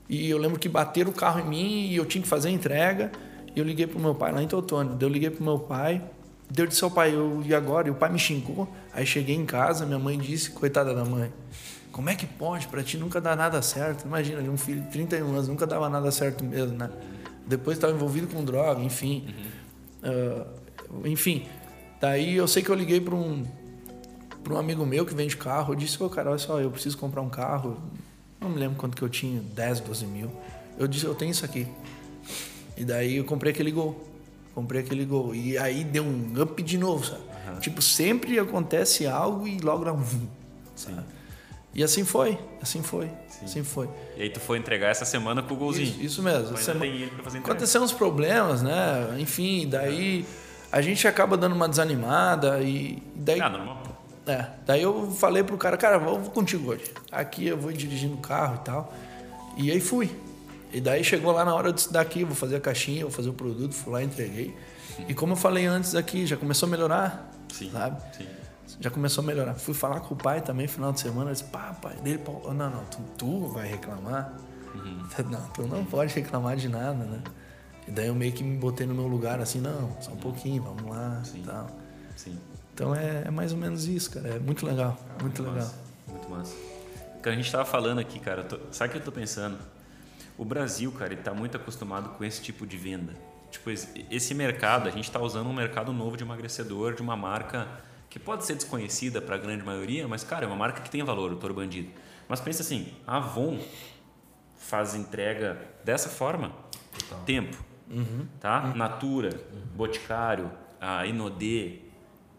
E eu lembro que bateram o carro em mim e eu tinha que fazer a entrega. E eu liguei pro meu pai lá em Teutônio. Daí Eu liguei pro meu pai. Deu de seu pai, eu, e agora? E o pai me xingou. Aí cheguei em casa, minha mãe disse, coitada da mãe, como é que pode? Pra ti nunca dá nada certo. Imagina, um filho de 31 anos, nunca dava nada certo mesmo, né? Depois estava envolvido com droga, enfim. Ah, enfim, daí eu sei que eu liguei para um, pra um amigo meu que vende carro. Eu disse, ô cara, olha só, eu preciso comprar um carro. Não me lembro quanto que eu tinha, 10, 12 mil. Eu disse, eu tenho isso aqui. E daí eu comprei aquele gol. Comprei aquele gol. E aí deu um up de novo, sabe? Tipo, sempre acontece algo e logo dá um sabe? E assim foi, assim foi, assim foi. E aí tu foi entregar essa semana com o golzinho. Isso, isso mesmo. Sema-. Aconteceram uns problemas, né? Enfim, daí a gente acaba dando uma desanimada e daí Ah, normal. É, daí eu falei pro cara, cara, vou vou contigo hoje. Aqui eu vou dirigindo o carro e tal. E aí fui. E daí chegou lá na hora de daqui, vou fazer a caixinha, vou fazer o produto, fui lá e entreguei. E como eu falei antes aqui, já começou a melhorar, Sim. sabe? Sim. Já começou a melhorar. Fui falar com o pai também final de semana, eu disse, pá, pai, dele, não, não, tu, tu vai reclamar? Uhum. Não, tu não pode reclamar de nada, né? E daí eu meio que me botei no meu lugar assim, não, só um pouquinho, vamos lá Sim. e tal. Sim. Então é, é mais ou menos isso, cara. É muito legal, muito legal. Massa, muito massa. Cara, a gente tava falando aqui, cara, tô- sabe o que eu tô pensando? O Brasil, cara, ele tá muito acostumado com esse tipo de venda. Tipo, esse- mercado, a gente tá usando um mercado novo de emagrecedor, de uma marca que pode ser desconhecida para a grande maioria, mas, cara, é uma marca que tem valor, o Toro Bandido. Mas pensa assim, a Avon faz entrega dessa forma, tempo, tá? Natura, Boticário, a Inodê.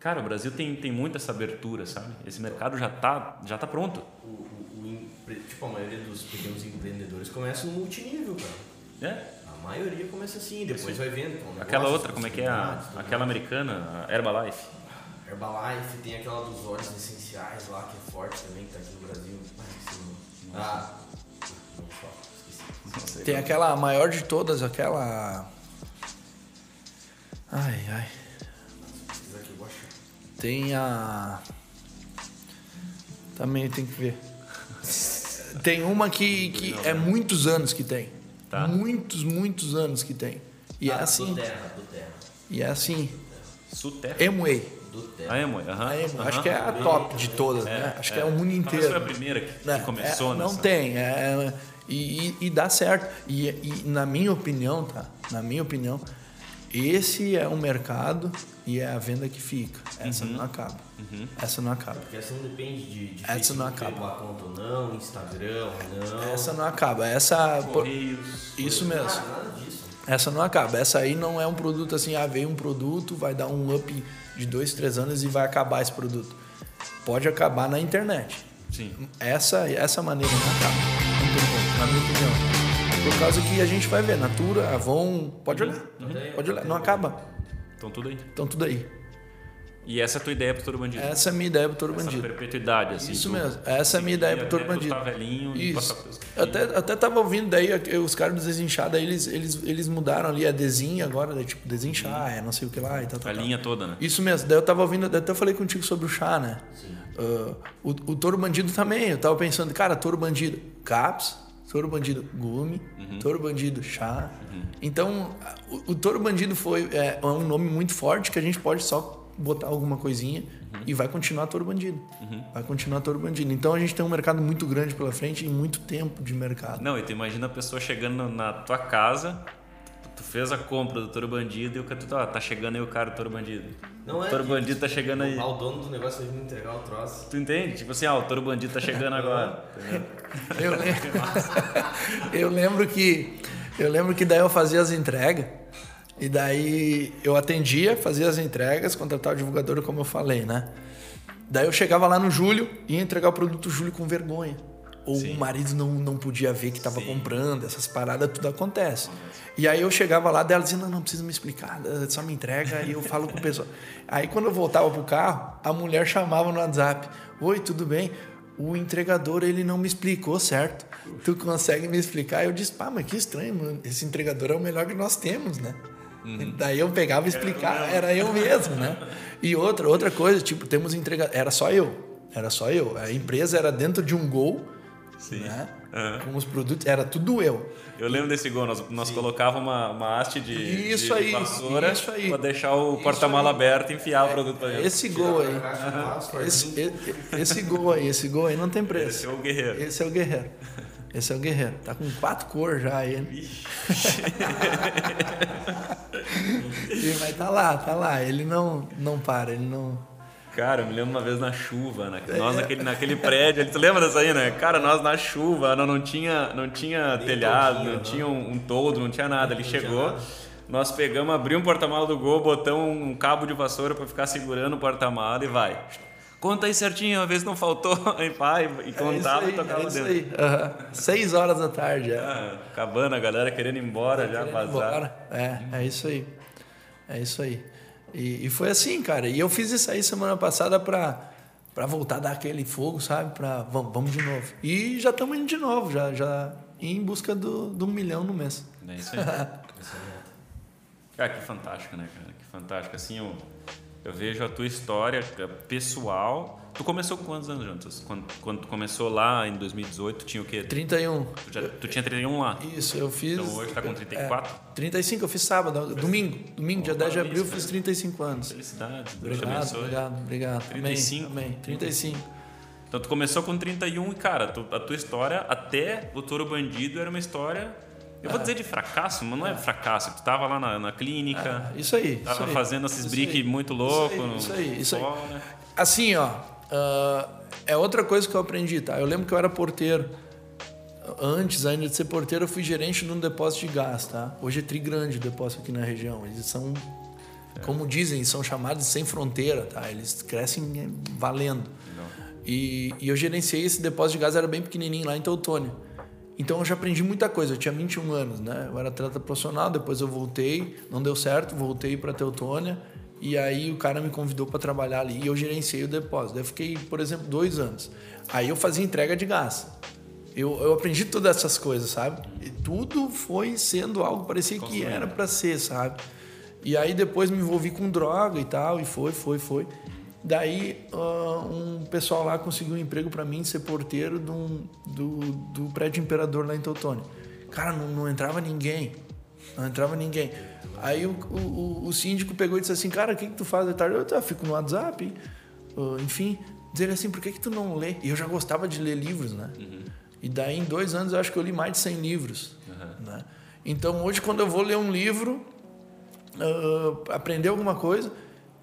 Cara, o Brasil tem, tem muito essa abertura, sabe? Esse mercado já tá, já tá pronto. O, o- o tipo, a maioria dos pequenos empreendedores começa no multinível, cara. É? A maioria começa assim, depois vai vendo. é um negócio, Aquela outra, como é que é? A, aquela americana, a Herbalife. Herbalife, tem aquela dos óleos essenciais lá, que é forte também, que tá aqui no Brasil. Ah. Ah. Tem aquela a maior de todas, aquela. Ai, ai. Tem a. Também tem que ver. Tem uma que, que é muitos anos que tem. Tá. Muitos, muitos anos que tem. E é Ah, assim. Do Terra, do Terra. E é assim. Suter. Emway. Do A. Emoi, aham. A Emway. Acho que é a top de todas, né? Acho que é o mundo Talvez inteiro. foi a primeira que, que Né? começou É, nessa. Não tem. é, e, e- e dá certo. E, e na minha opinião, tá? Na minha opinião, esse é um mercado e é a venda que fica. Essa Uhum. não acaba. Essa não acaba. Porque essa não depende de, de Essa não acaba. uma conta ou não, Instagram ou não. Essa não acaba. Essa. Correios. Isso mesmo. Ah, nada disso. Essa não acaba. Essa aí não é um produto assim, ah, veio um produto, vai dar um up de dois, três anos e vai acabar esse produto. Pode acabar na internet. Sim. Essa, essa maneira não acaba. Não tem como, na minha opinião. Por causa que a gente vai ver, Natura, Avon, pode olhar. Pode olhar, não acaba. Então tudo aí. Então tudo aí. E essa é a tua ideia pro Toro Bandido? Essa é a minha ideia pro Toro Essa Bandido. perpetuidade, assim. Isso tu mesmo. Essa é a minha ideia pro Toro Bandido. tá velhinho Isso. Eu até, até tava ouvindo daí os caras do Desinchar, daí eles, eles, eles mudaram ali a desenho agora, daí, tipo, desinchar, é não sei o que lá e tal, tal, A tal. linha toda, né? Isso mesmo, daí eu tava ouvindo, daí até eu falei contigo sobre o chá, né? Ah, o, o touro bandido também, eu tava pensando, cara, touro bandido, caps, touro bandido, gume, touro bandido, chá. Então, o, o touro bandido foi é, é um nome muito forte que a gente pode só botar alguma coisinha e vai continuar touro bandido. Vai continuar touro bandido. Então a gente tem um mercado muito grande pela frente e muito tempo de mercado. Não, e tu imagina a pessoa chegando na tua casa, tu fez a compra do Toro Bandido e o cara, tu, ah, tá chegando aí o cara do Toro Bandido. Não o é Toro que- Bandido tá chegando aí. O dono do negócio vai vir entregar o troço. Tu entende? Tipo assim, ah, o Toro Bandido tá chegando agora. entendeu? Eu lembro, eu lembro que eu lembro que daí eu fazia as entregas e daí eu atendia, fazia as entregas, contratava o divulgador como eu falei, né? Daí eu chegava lá no Júlio e ia entregar o produto Júlio com vergonha. Ou Sim. o marido não, não podia ver que estava comprando, essas paradas, tudo acontece. E aí eu chegava lá dela dizia, não, não precisa me explicar, só me entrega e eu falo com o pessoal. Aí quando eu voltava pro carro, a mulher chamava no WhatsApp, oi, tudo bem? O entregador, ele não me explicou, certo? Tu consegue me explicar? Eu disse, pá, mas que estranho, mano. Esse entregador é o melhor que nós temos, né? Daí eu pegava e explicava, era eu mesmo, né? E outra, outra coisa, tipo, temos entregador, era só eu, era só eu. A empresa era dentro de um gol, Sim. né? Aham. Com os produtos, era tudo eu. Eu lembro desse gol, nós, nós colocávamos uma, uma haste de, Isso de aí, vassoura isso aí. pra deixar o porta-mala aberto e enfiar o produto pra dentro. Esse gol aí, esse, esse, esse gol aí, esse gol aí não tem Esse preço. é o guerreiro. Esse é o guerreiro. Esse é o guerreiro. Tá com quatro cores já ele. E Mas tá lá, tá lá. Ele não, não para, ele não. Cara, eu me lembro uma vez na chuva, na, nós naquele, naquele prédio, ali, tu lembra dessa aí, né? Cara, nós na chuva, não, não tinha, não tinha telhado, toldinho, não não. tinha um, um toldo, não tinha nada. Ele Não chegou, nós pegamos, abrimos o porta-mala do gol, botamos um cabo de vassoura pra ficar segurando o porta-mala e vai. Conta aí certinho, uma vez não faltou, vai, e contava é e isso aí, tocava é isso dentro. aí. Aham. Seis horas da tarde já. Ah, acabando, a galera querendo ir embora já, Querendo ir vazar. embora. É, é isso aí. É isso aí. E, e foi assim, cara. E eu fiz isso aí semana passada pra, pra voltar a dar aquele fogo, sabe? Pra vamos, vamos de novo. E já estamos indo de novo, já, já em busca do, do um milhão no mês. É isso aí. Cara, que fantástico, né, cara? Que fantástico. Assim, o, eu vejo a tua história pessoal. Tu começou com quantos anos, Jantas? Quando, quando tu começou lá em 2018, tu tinha o quê? 31. Tu, já, tu tinha 31 lá? Isso, eu fiz. Então hoje tá com 34? É, 35, eu fiz sábado, domingo. Domingo, dia 10 de abril, eu fiz 35 anos. Felicidades, Deus te Obrigado, abençoe. obrigado, obrigado. 35. Amém, amém. 35. Então tu começou com 31 e, cara, tu- a tua história até o Touro Bandido era uma história. Eu vou dizer de fracasso, mas não é fracasso. Tu tava lá na, na clínica, Isso aí. tava isso aí, fazendo esses isso briques aí, muito loucos. no- Isso aí, isso aí. fora. Assim, ó, ah, é outra coisa que eu aprendi, tá? Eu lembro que eu era porteiro. Antes ainda de ser porteiro, eu fui gerente de um depósito de gás, tá? Hoje é trigrande o depósito aqui na região. Eles são, como dizem, são chamados sem fronteira, tá? Eles crescem eh, valendo. E, e eu gerenciei esse depósito de gás, era bem pequenininho lá em Teutônia. Então eu já aprendi muita coisa. Eu tinha 21 anos, né? Eu era atleta profissional, depois eu voltei, não deu certo, voltei para Teutônia. E aí o cara me convidou para trabalhar ali e eu gerenciei o depósito. Eu fiquei, por exemplo, dois anos. Aí eu fazia entrega de gás. Eu, eu aprendi todas essas coisas, sabe? E tudo foi sendo algo parecia que era para ser, sabe? E aí depois me envolvi com droga e tal, e foi, foi, foi. Daí ah, um pessoal lá conseguiu um emprego para mim, ser porteiro um- do, do prédio Imperador lá em Teutônia. Cara, não, não entrava ninguém. Não entrava ninguém. Aí o, o, o- síndico pegou e disse assim, cara, o que, que tu faz de tarde? Eu "Ah, fico no WhatsApp, enfim. Dizer assim, por que, que tu não lê? E eu já gostava de ler livros, né? E daí em dois anos eu acho que eu li mais de 100 livros. Né? Então hoje quando eu vou ler um livro, ah, aprender alguma coisa,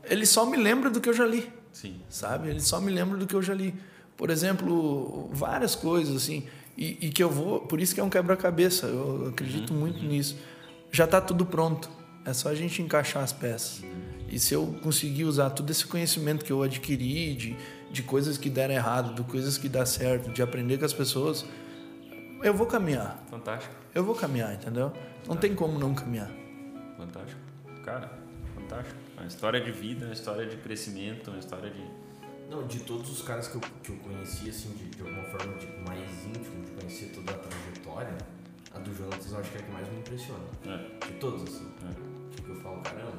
ele só me lembra do que eu já li Sim. sabe? Ele só me lembra do que eu já li. Por exemplo, várias coisas assim, e, e que eu vou, por isso que é um quebra-cabeça. Eu acredito muito nisso. Já está tudo pronto. É só a gente encaixar as peças. E se eu conseguir usar todo esse conhecimento que eu adquiri de, de coisas que deram errado, de coisas que dá certo, de aprender com as pessoas, eu vou caminhar. Fantástico, Eu vou caminhar, entendeu? Não tem como não caminhar. fantástico. Cara, fantástico. É Uma história de vida, uma história de crescimento, uma história de. Não, de todos os caras que eu, que eu conheci, assim, de, de alguma forma de mais íntimo, de conhecer toda a trajetória, a do Jonatas eu acho que é a que mais me impressiona. É, De todos, assim. é. Caramba,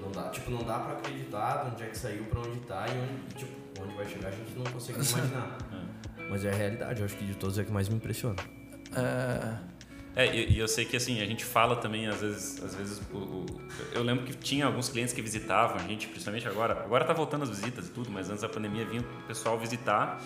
não dá, tipo, não dá pra acreditar de onde é que saiu, pra onde tá e onde, tipo, onde vai chegar a gente não consegue imaginar. Mas é a realidade, eu acho que de todos é que mais me impressiona. É, É, e, eu sei que assim, a gente fala também, às vezes, às vezes o, o- eu lembro que tinha alguns clientes que visitavam a gente, principalmente agora. Agora tá voltando as visitas e tudo, mas antes da pandemia vinha o pessoal visitar.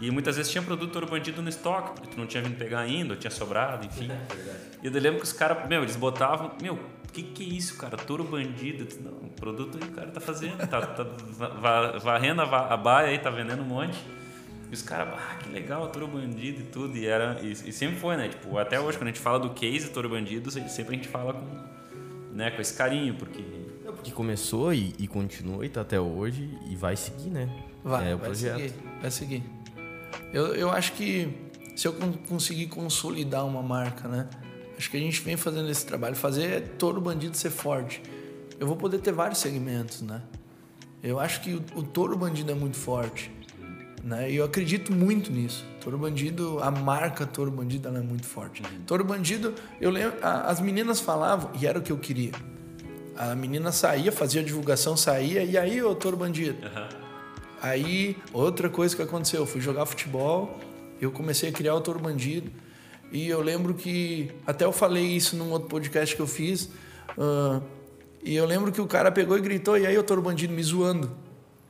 E muitas vezes tinha produto ouro bandido no estoque, porque tu não tinha vindo pegar ainda, ou tinha sobrado, enfim. E eu lembro que os caras, meu, eles botavam, meu, que, que é isso, cara? Touro bandido. Não, o produto aí o cara tá fazendo, tá, tá va- varrendo a, baia aí, tá vendendo um monte. E os caras, ah, que legal, Touro Bandido e tudo. E, era, e, e sempre foi, né? Tipo, até hoje, quando a gente fala do case Touro Bandido, sempre a gente fala com, né, com esse carinho, porque. Não, porque começou e, e continua e tá até hoje e vai seguir, né? Vai, é o vai projeto. seguir. Vai seguir. Eu, eu acho que se eu con- conseguir consolidar uma marca, né? Acho que a gente vem fazendo esse trabalho, fazer todo bandido ser forte. Eu vou poder ter vários segmentos, né? Eu acho que o, o touro bandido é muito forte, né? E eu acredito muito nisso. Touro bandido, a marca touro bandido, ela é muito forte. Touro bandido, eu lembro, a- as meninas falavam e era o que eu queria. A menina saía, fazia a divulgação, saía e aí o touro bandido. Aí, outra coisa que aconteceu, eu fui jogar futebol, eu comecei a criar o Touro Bandido, e eu lembro que, até eu falei isso num outro podcast que eu fiz, ah, e eu lembro que o cara pegou e gritou, e aí o Touro Bandido me zoando,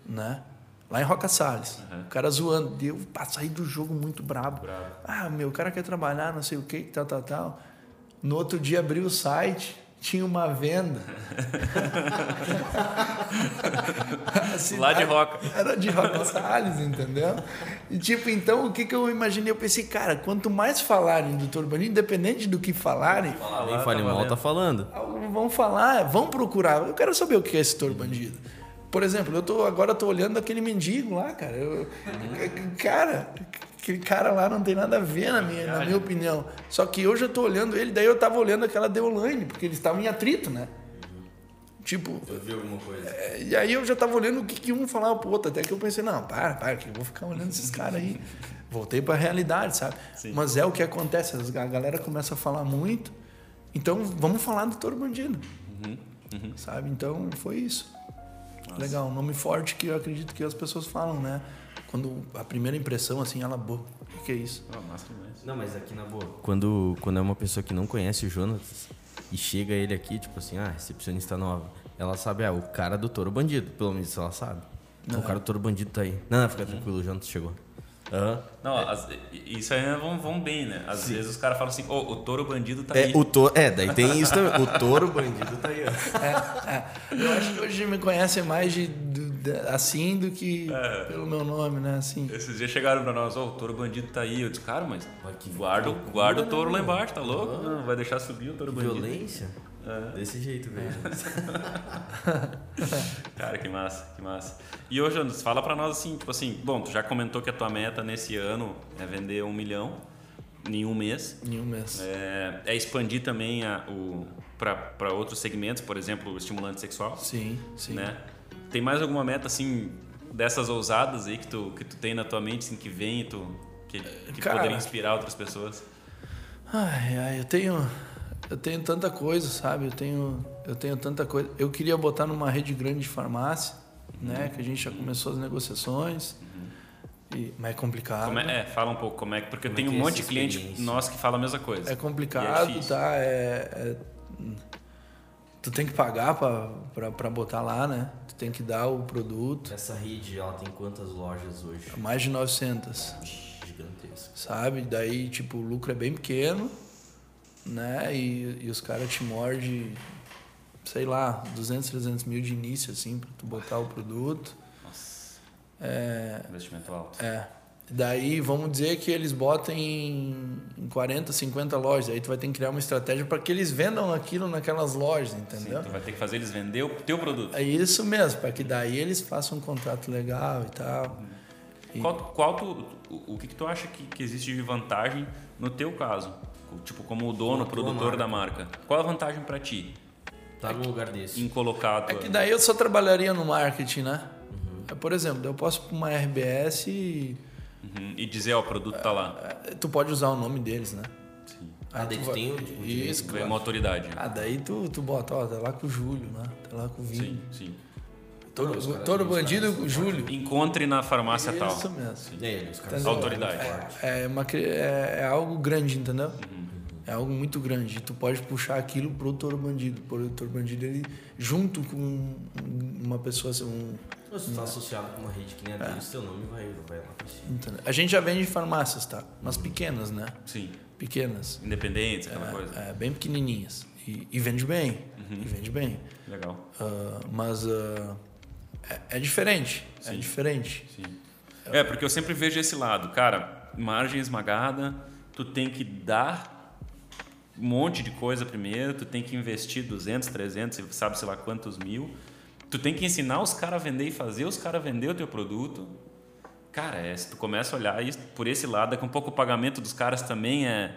né? Lá em Roca Salles, o cara zoando, deu, pá, saí do jogo muito brabo. Ah, meu, o cara quer trabalhar, não sei o que, tal, tal, tal. No outro dia abri o site, tinha uma venda. Lá de Roca. Era de Roca Salles, entendeu? E tipo, então, o que, que eu imaginei? Eu pensei, cara, quanto mais falarem do Toro Bandido, independente do que falarem, Nem fale mal, tá falando. vão falar, vão procurar. Eu quero saber o que é esse Toro Bandido. Por exemplo, eu tô, agora eu tô olhando aquele mendigo lá, cara. Eu- cara, aquele cara lá não tem nada a ver, na minha, na minha opinião. Só que hoje eu tô olhando ele, daí eu tava olhando aquela Deolane, porque eles estavam em atrito, né? Tipo, Eu vi alguma coisa. é, e aí eu já tava olhando o que, que um falava pro outro, até que eu pensei, não, para, para, que eu vou ficar olhando esses caras aí. Voltei pra realidade, sabe? Sim. Mas é o que acontece, a galera começa a falar muito, então vamos falar do Toro Bandido. Sabe? Então foi isso. Legal, um nome forte que eu acredito que as pessoas falam, né? Quando a primeira impressão, assim, ela, boa, o que é isso? Ah, massa demais. Não, mas aqui na boa. Quando, quando é uma pessoa que não conhece o Jonas e chega ele aqui, tipo assim, ah, recepcionista nova, ela sabe, ah, o cara do touro bandido, pelo menos ela sabe. O cara do touro bandido tá aí. Não, não, fica tranquilo, o Jonas chegou. Aham. Não, as- isso aí vão, vão bem, né? Às vezes os caras falam assim, ô, o touro bandido tá É, aí. o touro, é, daí tem isso também. O touro bandido tá aí, ó. É, é. Eu acho que hoje me conhecem mais de- assim do que É. pelo meu nome, né? Assim. Esses dias chegaram pra nós, ó, o touro bandido tá aí. Eu disse, cara, mas guarda, loucura, guarda o né, touro lá embaixo, tá louco? Não, vai deixar subir o touro bandido. Violência? Desse jeito, velho. Cara, que massa, que massa. E hoje, Jonas, fala pra nós assim, tipo assim, bom, tu já comentou que a tua meta nesse ano é vender um milhão em um mês. Em um mês. É, é expandir também a, o para outros segmentos, por exemplo, o estimulante sexual, Sim, sim. né? Tem mais alguma meta assim dessas ousadas aí que tu que tu tem na tua mente, assim, que vem e tu que, que Cara. poderia inspirar outras pessoas? Ai, ai, eu tenho. Eu tenho tanta coisa, sabe? Eu tenho, eu tenho tanta coisa. Eu queria botar numa rede grande de farmácia, né? Que a gente já começou as negociações. E, mas é complicado. Como é, é, fala um pouco como é que porque Como tem é um que é monte de cliente experiência? nosso que fala a mesma coisa. É é complicado, difícil. tá? É, é- tu tem que pagar pra botar lá, né? Tu tem que dar o produto. Essa rede, ela tem quantas lojas hoje? Mais de 900, Gigantesca. sabe? Daí, tipo, o lucro é bem pequeno, né? E, e os caras te mordem, sei lá, 200, 300 mil de início, assim, pra tu botar o produto. Nossa, É, investimento alto. é. Daí, vamos dizer que eles botem em, em 40, 50 lojas. Aí tu vai ter que criar uma estratégia para que eles vendam aquilo naquelas lojas, Sim, entendeu? tu vai ter que fazer eles vender o teu produto. É isso mesmo, para que daí eles façam um contrato legal e tal. E- Qual, qual tu, o, o que, que tu acha que, que existe de vantagem no teu caso? Tipo, como o dono, Com a tua produtor da marca. Qual a vantagem pra ti Tá num lugar desse. em colocar a tua... É que daí eu só trabalharia no marketing, né? Por exemplo, eu posso ir pra uma RBS e Uhum, E dizer, ó, o produto tá lá. eh, tu pode usar o nome deles, né? Sim. Ah, daí tu tu tem o- o Isso, Ganha claro. uma autoridade. Ah, daí tu, tu bota, ó, tá lá com o Júlio, né? Tá lá com o Vini. Sim, sim. Todo, caras- todo bandido, caras- o Júlio. Encontre na farmácia tal. Isso mesmo. É, os caras Autoridade. fortes. É, uma, é, é algo grande, entendeu? Uhum. É algo muito grande. Tu pode puxar aquilo pro touro bandido. Pro touro bandido, ele, junto com uma pessoa, assim, um, Se tu tá associado com uma rede que nem a deles, teu nome vai, vai lá pra cima. entendeu? A gente já vende farmácias, tá? Mas pequenas, né? Sim. Pequenas. Independentes, aquela coisa. É, bem pequenininhas. E, e vende bem. Uhum. E vende bem. Legal. Ah, mas ah, é, é diferente. É Sim. diferente. Sim. É, porque eu sempre vejo esse lado. Cara, margem esmagada, tu tem que dar um monte de coisa primeiro, tu tem que investir 200, 300, sabe sei lá quantos mil. Tu tem que ensinar os caras a vender e fazer os caras vender o teu produto. Cara, é, se tu começa a olhar isso por esse lado, daqui a um pouco o pagamento dos caras também é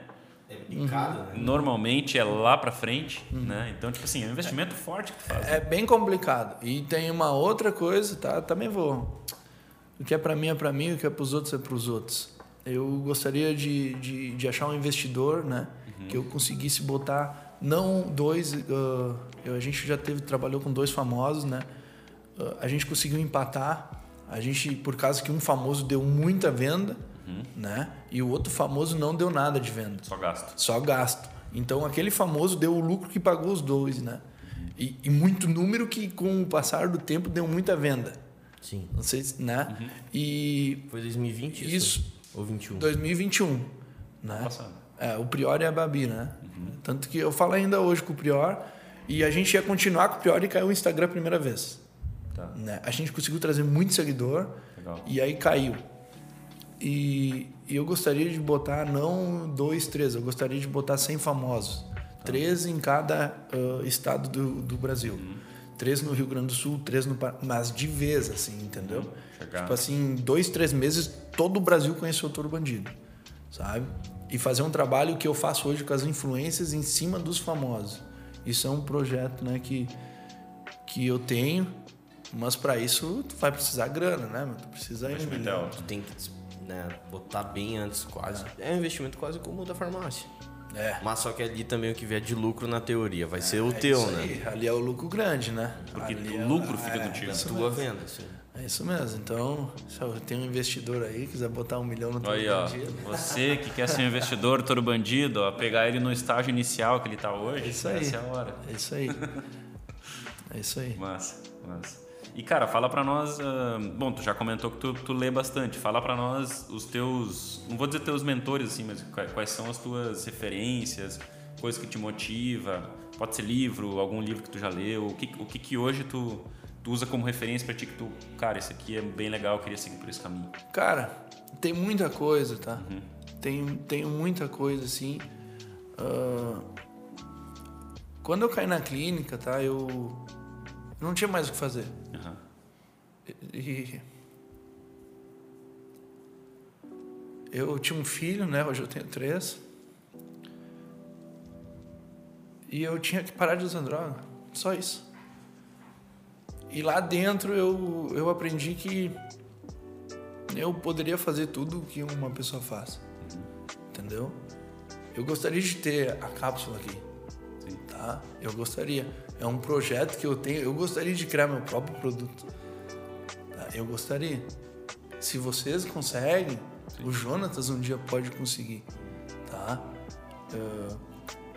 É picado, né? normalmente é lá pra frente, né? Então, tipo assim, é um investimento forte que tu faz. É bem complicado. E tem uma outra coisa, tá? Também vou. O que é para mim é para mim, o que é para os outros é para os outros. Eu gostaria de, de, de achar um investidor, né? Que eu conseguisse botar não dois. eu- a gente já teve trabalhou com dois famosos, né? Ah, a gente conseguiu empatar. A gente por causa que um famoso deu muita venda, né? E o outro famoso não deu nada de venda Só gasto. só gasto. Então aquele famoso deu o lucro que pagou os dois, né? E, e muito número que com o passar do tempo deu muita venda. Sim. Não sei, se- né? E Foi 2020 isso? Isso. Ou 21? 2021, né? Passado. É, o Prior e a Babi, né? Tanto que eu falo ainda hoje com o Prior e a gente ia continuar com o Prior e caiu o Instagram a primeira vez. Tá. Né? A gente conseguiu trazer muito seguidor Legal. e aí caiu. E, e eu gostaria de botar não dois, três, eu gostaria de botar 100 famosos. Três em cada ah, estado do, do Brasil. Três no Rio Grande do Sul, três no Paraná, mas de vez, assim, entendeu? Chegar. Tipo assim, em dois, três meses, todo o Brasil conheceu o Touro Bandido, sabe? E fazer um trabalho que eu faço hoje com as influências em cima dos famosos. Isso é um projeto, né, que, que eu tenho, mas para isso tu vai precisar grana, né? Tu precisa ir Investimento é. Tu tem que né, botar bem antes, quase. É um investimento quase como o da farmácia. É. Mas só que ali também o que vier de lucro na teoria vai ser o É teu, isso né? aí. Ali é o lucro grande, né? Porque Ali o é- lucro fica é, contigo. isso Tua venda, assim. É isso mesmo. Então, se tenho um investidor aí, quiser botar um milhão no teu Aí, ó. bandido, Você que quer ser um investidor, todo bandido, ó, pegar ele no estágio inicial que ele tá hoje, É isso aí. essa é a hora. É isso aí. É isso aí. Massa, massa. E cara, fala pra nós, ah, bom, tu já comentou que tu, tu lê bastante. Fala pra nós os teus, não vou dizer teus mentores assim, mas quais, quais são as tuas referências, coisas que te motiva. Pode ser livro, algum livro que tu já leu. O que o que, que hoje tu, tu usa como referência pra ti que tu, cara, esse aqui é bem legal, eu queria seguir por esse caminho. Cara, tem muita coisa, tá? Uhum. Tem, tem muita coisa, assim. Ah, quando eu caí na clínica, tá? Eu, não tinha mais o que fazer. Aham. E eu tinha um filho, né? Hoje eu tenho três. E eu tinha que parar de usar droga. Só isso. E lá dentro eu, eu aprendi que eu poderia fazer tudo que uma pessoa faz. Entendeu? Eu gostaria de ter a cápsula aqui. Sim. Tá? Eu gostaria. É um projeto que eu tenho. Eu gostaria de criar meu próprio produto. Tá? Eu gostaria. Se vocês conseguem, o Jonatas um dia pode conseguir. Tá? Ah,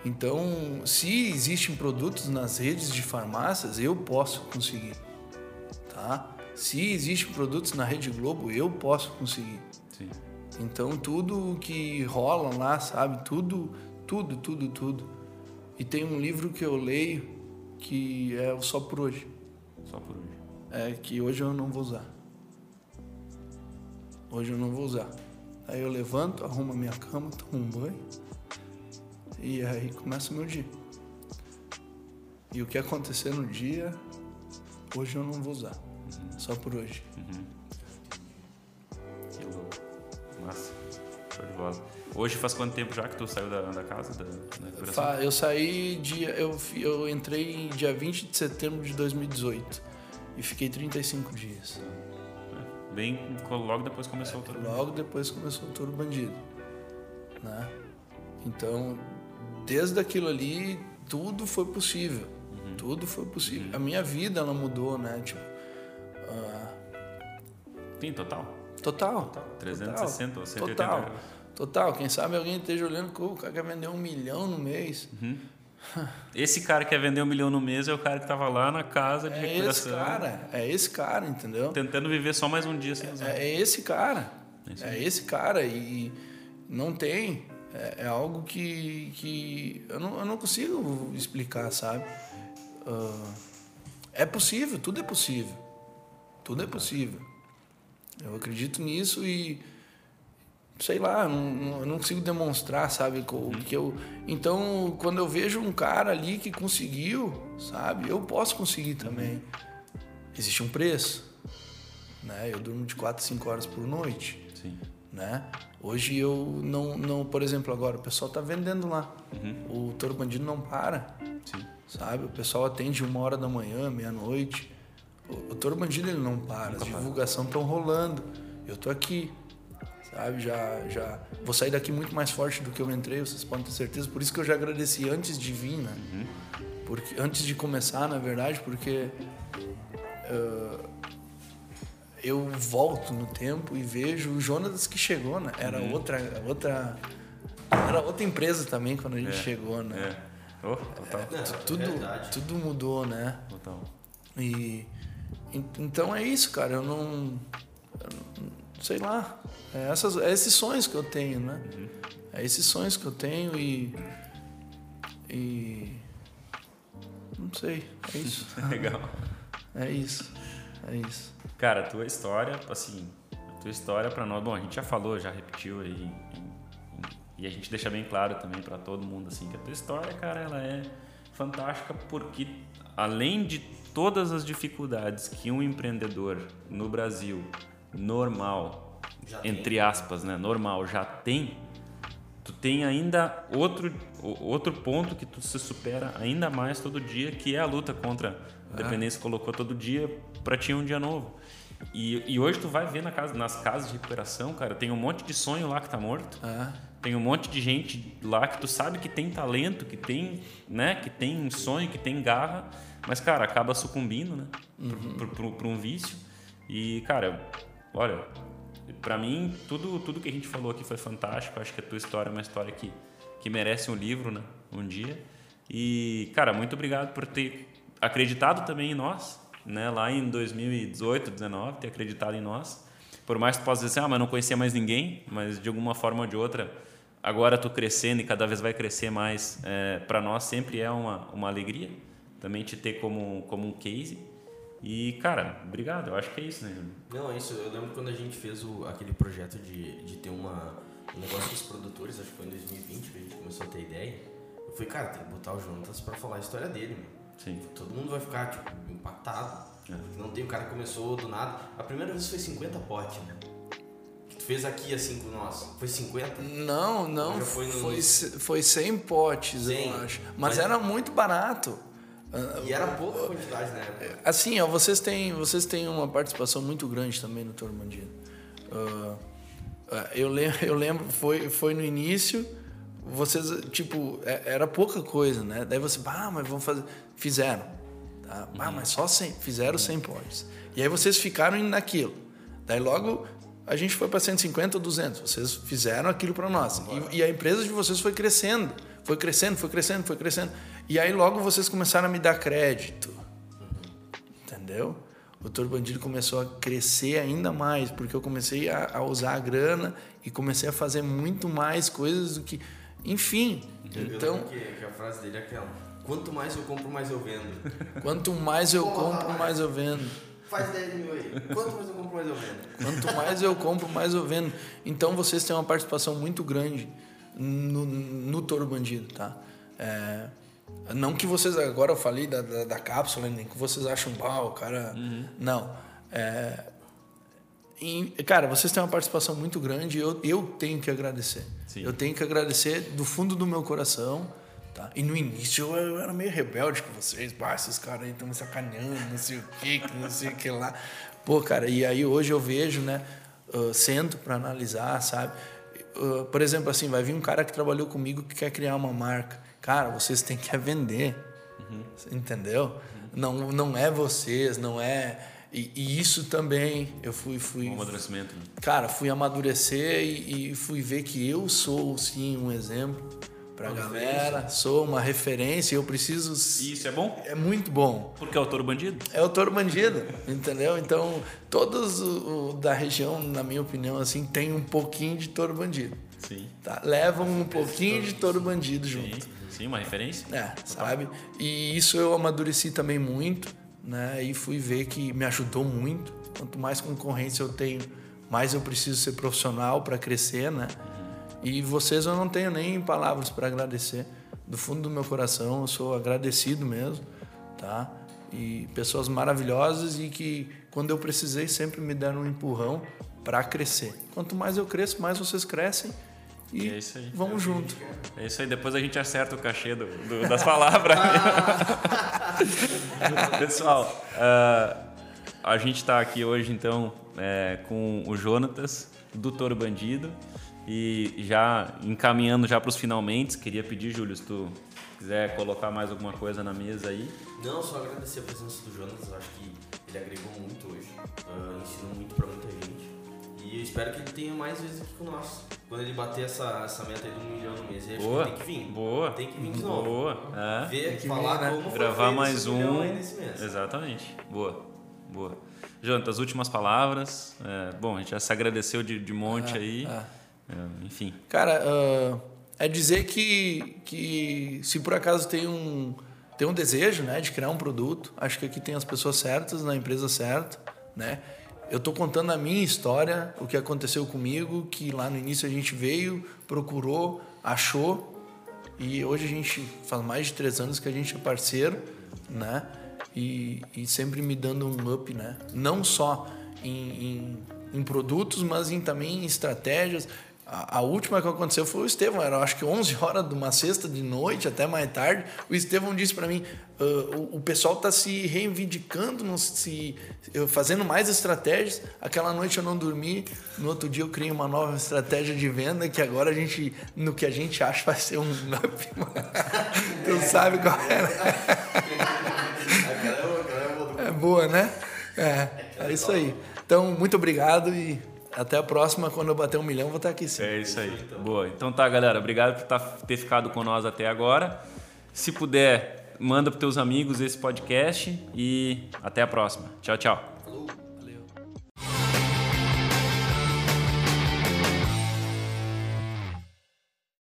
então, se existem produtos nas redes de farmácias, eu posso conseguir. Tá? Se existem produtos na Rede Globo, eu posso conseguir. Sim. Então tudo que rola lá, sabe? Tudo, tudo, tudo, tudo. E tem um livro que eu leio que é o Só por Hoje. Só por hoje. É que hoje eu não vou usar. Hoje eu não vou usar. Aí eu levanto, arrumo a minha cama, tomo um banho. E aí começa o meu dia. E o que acontecer no dia, hoje eu não vou usar. Só por hoje. Que louco. Massa. Show de bola. Hoje faz quanto tempo já que tu saiu da, da casa, da, da Eu saí dia. Eu, eu entrei dia 20 de setembro de 2018 e fiquei 35 dias. É, Bem, logo depois começou todo Logo depois começou o Touro Bandido. Né? Então, desde aquilo ali, tudo foi possível. Tudo foi possível. A minha vida, ela mudou, né? Tipo, ah, Sim, total. total. 360 ou 180 Total. Total. Quem sabe alguém esteja olhando que o cara quer vender um milhão no mês. Esse cara que quer vender um milhão no mês é o cara que tava lá na casa de É esse recuperação. cara. É esse cara, entendeu? Tentando viver só mais um dia sem usar. É, é esse cara. É É esse cara. E não tem. É, é algo que, que eu, não, eu não consigo explicar, sabe? Ah, é possível, tudo é possível. Tudo é possível. Eu acredito nisso e. Sei lá, eu não, não- consigo demonstrar, sabe? co- Que eu, então, quando eu vejo um cara ali que conseguiu, sabe? Eu posso conseguir também. Existe um preço. Né? Eu durmo de 4 a 5 horas por noite Sim. né? Hoje eu não, não, por exemplo, agora o pessoal tá vendendo lá. O Toro Bandido não para, Sim. sabe? O pessoal atende uma hora da manhã, meia-noite. O, o Toro Bandido ele não para, as divulgações estão rolando. Eu tô aqui, sabe? Já, já vou sair daqui muito mais forte do que eu entrei, vocês podem ter certeza. Por isso que eu já agradeci antes de vir, né? Porque antes de começar, na verdade, porque eu volto no tempo e vejo o Jonas que chegou, né? Era outra, outra, era outra empresa também quando a gente chegou, né? É. Oh, total. Tudo, verdade. tudo mudou, né? Total. E então é isso, cara. Eu não, eu não- sei lá. É, essas, é esses sonhos que eu tenho, né? É esses sonhos que eu tenho e e não sei. É isso. Legal. É isso. É isso. Cara, a tua história, assim, a tua história pra nós, bom, a gente já falou, já repetiu aí, em- e a gente deixa bem claro também pra todo mundo, assim, que a tua história, cara, ela é fantástica porque, além de todas as dificuldades que um empreendedor no Brasil, normal, Já tem. entre aspas, né, normal, já tem, tu tem ainda outro, outro ponto que tu se supera ainda mais todo dia, que é a luta contra a dependência que colocou todo dia para ti um dia novo. E, e hoje tu vai ver na casa, nas casas de recuperação, cara, tem um monte de sonho lá que tá morto. É. Tem um monte de gente lá que tu sabe que tem talento, que tem, né, que tem sonho, que tem garra, mas, cara, acaba sucumbindo, né, uhum. para um vício. E, cara, olha, para mim, tudo, tudo que a gente falou aqui foi fantástico. Acho que a tua história é uma história que, que merece um livro, né, um dia. E, cara, muito obrigado por ter acreditado também em nós, né, lá em 2018, 2019, ter acreditado em nós. Por mais que tu possa dizer assim, ah, mas não conhecia mais ninguém, mas de alguma forma ou de outra, agora tu crescendo e cada vez vai crescer mais, é, para nós sempre é uma, uma alegria também te ter como, como um case. E, cara, obrigado, eu acho que é isso, né? Não, é isso. Eu lembro quando a gente fez o, aquele projeto de, de ter uma, um negócio os produtores, acho que foi em 2020 que a gente começou a ter ideia. Eu falei, cara, tem que botar o Jonatas pra falar a história dele, mano. Sim. Todo mundo vai ficar, tipo, impactado. É. Não tem, o cara começou do nada. A primeira vez foi 50 potes, né? Que tu fez aqui assim com nós. Foi 50? Não, não. Foi, no... foi, foi 100 potes, 100. eu acho. Mas, Mas, era muito barato. E era pouca quantidade na época. Assim, ó, vocês têm, vocês têm uma participação muito grande também no Toro Bandido. Uh, eu, lembro, eu lembro, foi, foi no início, vocês, tipo, é, era pouca coisa, né? Daí você, ah, mas vamos fazer. Fizeram. Tá? Uhum. Ah, mas só 100. Fizeram 100 pods. E aí vocês ficaram naquilo. Daí logo a gente foi para 150 ou 200. Vocês fizeram aquilo para nós. E, e, a empresa de vocês foi crescendo. Foi crescendo, foi crescendo, foi crescendo. E aí logo vocês começaram a me dar crédito. Entendeu? O Toro Bandido começou a crescer ainda mais, porque eu comecei a, a, usar a grana e comecei a fazer muito mais coisas do que. Enfim. Então. Que, que a frase dele é aquela: Quanto mais eu compro, mais eu vendo. Quanto mais eu Porra, compro, mais eu vendo. Faz 10 mil aí. Quanto mais eu compro, mais eu vendo. Quanto mais eu compro, mais eu vendo. Então vocês têm uma participação muito grande no, no Toro Bandido, tá? É, não que vocês, agora eu falei da, da, da cápsula, nem que vocês acham pau, cara. Uhum. Não. É, cara, vocês têm uma participação muito grande e eu, eu tenho que agradecer. Sim. Eu tenho que agradecer do fundo do meu coração. Tá? E no início eu, eu era meio rebelde com vocês. Bah, esses caras aí estão me sacaneando, não sei o que, não sei o que lá. Pô, cara, e aí hoje eu vejo, né? Uh, sento para analisar, sabe? Uh, por exemplo, assim, vai vir um cara que trabalhou comigo que quer criar uma marca. Cara, vocês têm que vender. Uhum. Entendeu? Uhum. Não, não é vocês, não é. E, e, isso também eu fui. fui um amadurecimento. Né? Cara, fui amadurecer e, e, fui ver que eu sou, sim, um exemplo pra uma galera. Sou uma referência e eu preciso. Isso é bom? É muito bom. Porque é o touro bandido? É o touro bandido, entendeu? Então, todos o, o, da região, na minha opinião, assim, tem um pouquinho de touro bandido. Sim. Tá? Levam um pouquinho de touro bandido junto. Sim. Sim, uma referência. É, sabe? E isso eu amadureci também muito, né? E fui ver que me ajudou muito. Quanto mais concorrência eu tenho, mais eu preciso ser profissional para crescer, né? E vocês eu não tenho nem palavras para agradecer. Do fundo do meu coração, eu sou agradecido mesmo, tá? E pessoas maravilhosas e que quando eu precisei sempre me deram um empurrão para crescer. Quanto mais eu cresço, mais vocês crescem e é isso aí. vamos junto. É isso aí, depois a gente acerta o cachê do, do das palavras. Pessoal, uh, a gente está aqui hoje então é, com o Jonatas, do Toro Bandido. E já encaminhando já para os finalmente, queria pedir, Júlio, se tu quiser colocar mais alguma coisa na mesa aí. Não, só agradecer a presença do Jonas, eu acho que ele agregou muito hoje, uh, ensinou muito para muita gente. E eu espero que ele tenha mais vezes aqui com nós. Quando ele bater essa, essa meta aí do um milhão no mês, ele boa, tem que vir. Boa. Tem que vir de novo. Boa. É. Ver, falar vir, né? como Gravar mais um. Exatamente. Boa. Boa. Jonathan, as últimas palavras. É, bom, a gente já se agradeceu de, de monte ah, aí. Ah. É, enfim. Cara, uh, é dizer que, que se por acaso tem um, tem um desejo né, de criar um produto, acho que aqui tem as pessoas certas, na empresa certa, né? Eu estou contando a minha história, o que aconteceu comigo, que lá no início a gente veio, procurou, achou, e hoje a gente faz mais de três anos que a gente é parceiro, né? E, e sempre me dando um up, né? Não só em, em, em produtos, mas em, também em estratégias. A, a, última que aconteceu foi o Estevão, era acho que 11 horas de uma sexta de noite, até mais tarde. O Estevão disse para mim: uh, o, o, pessoal está se reivindicando, se, fazendo mais estratégias. Aquela noite eu não dormi, no outro dia eu criei uma nova estratégia de venda que agora a gente, no que a gente acha, vai ser um up. tu sabe qual é, né? É boa, né? É, é isso aí. Então, muito obrigado e até a próxima, quando eu bater um milhão, vou estar aqui sim. É isso aí. Boa. Então tá, galera. Obrigado por tá, ter ficado com nós até agora. Se puder, manda para teus amigos esse podcast e até a próxima. Tchau, tchau.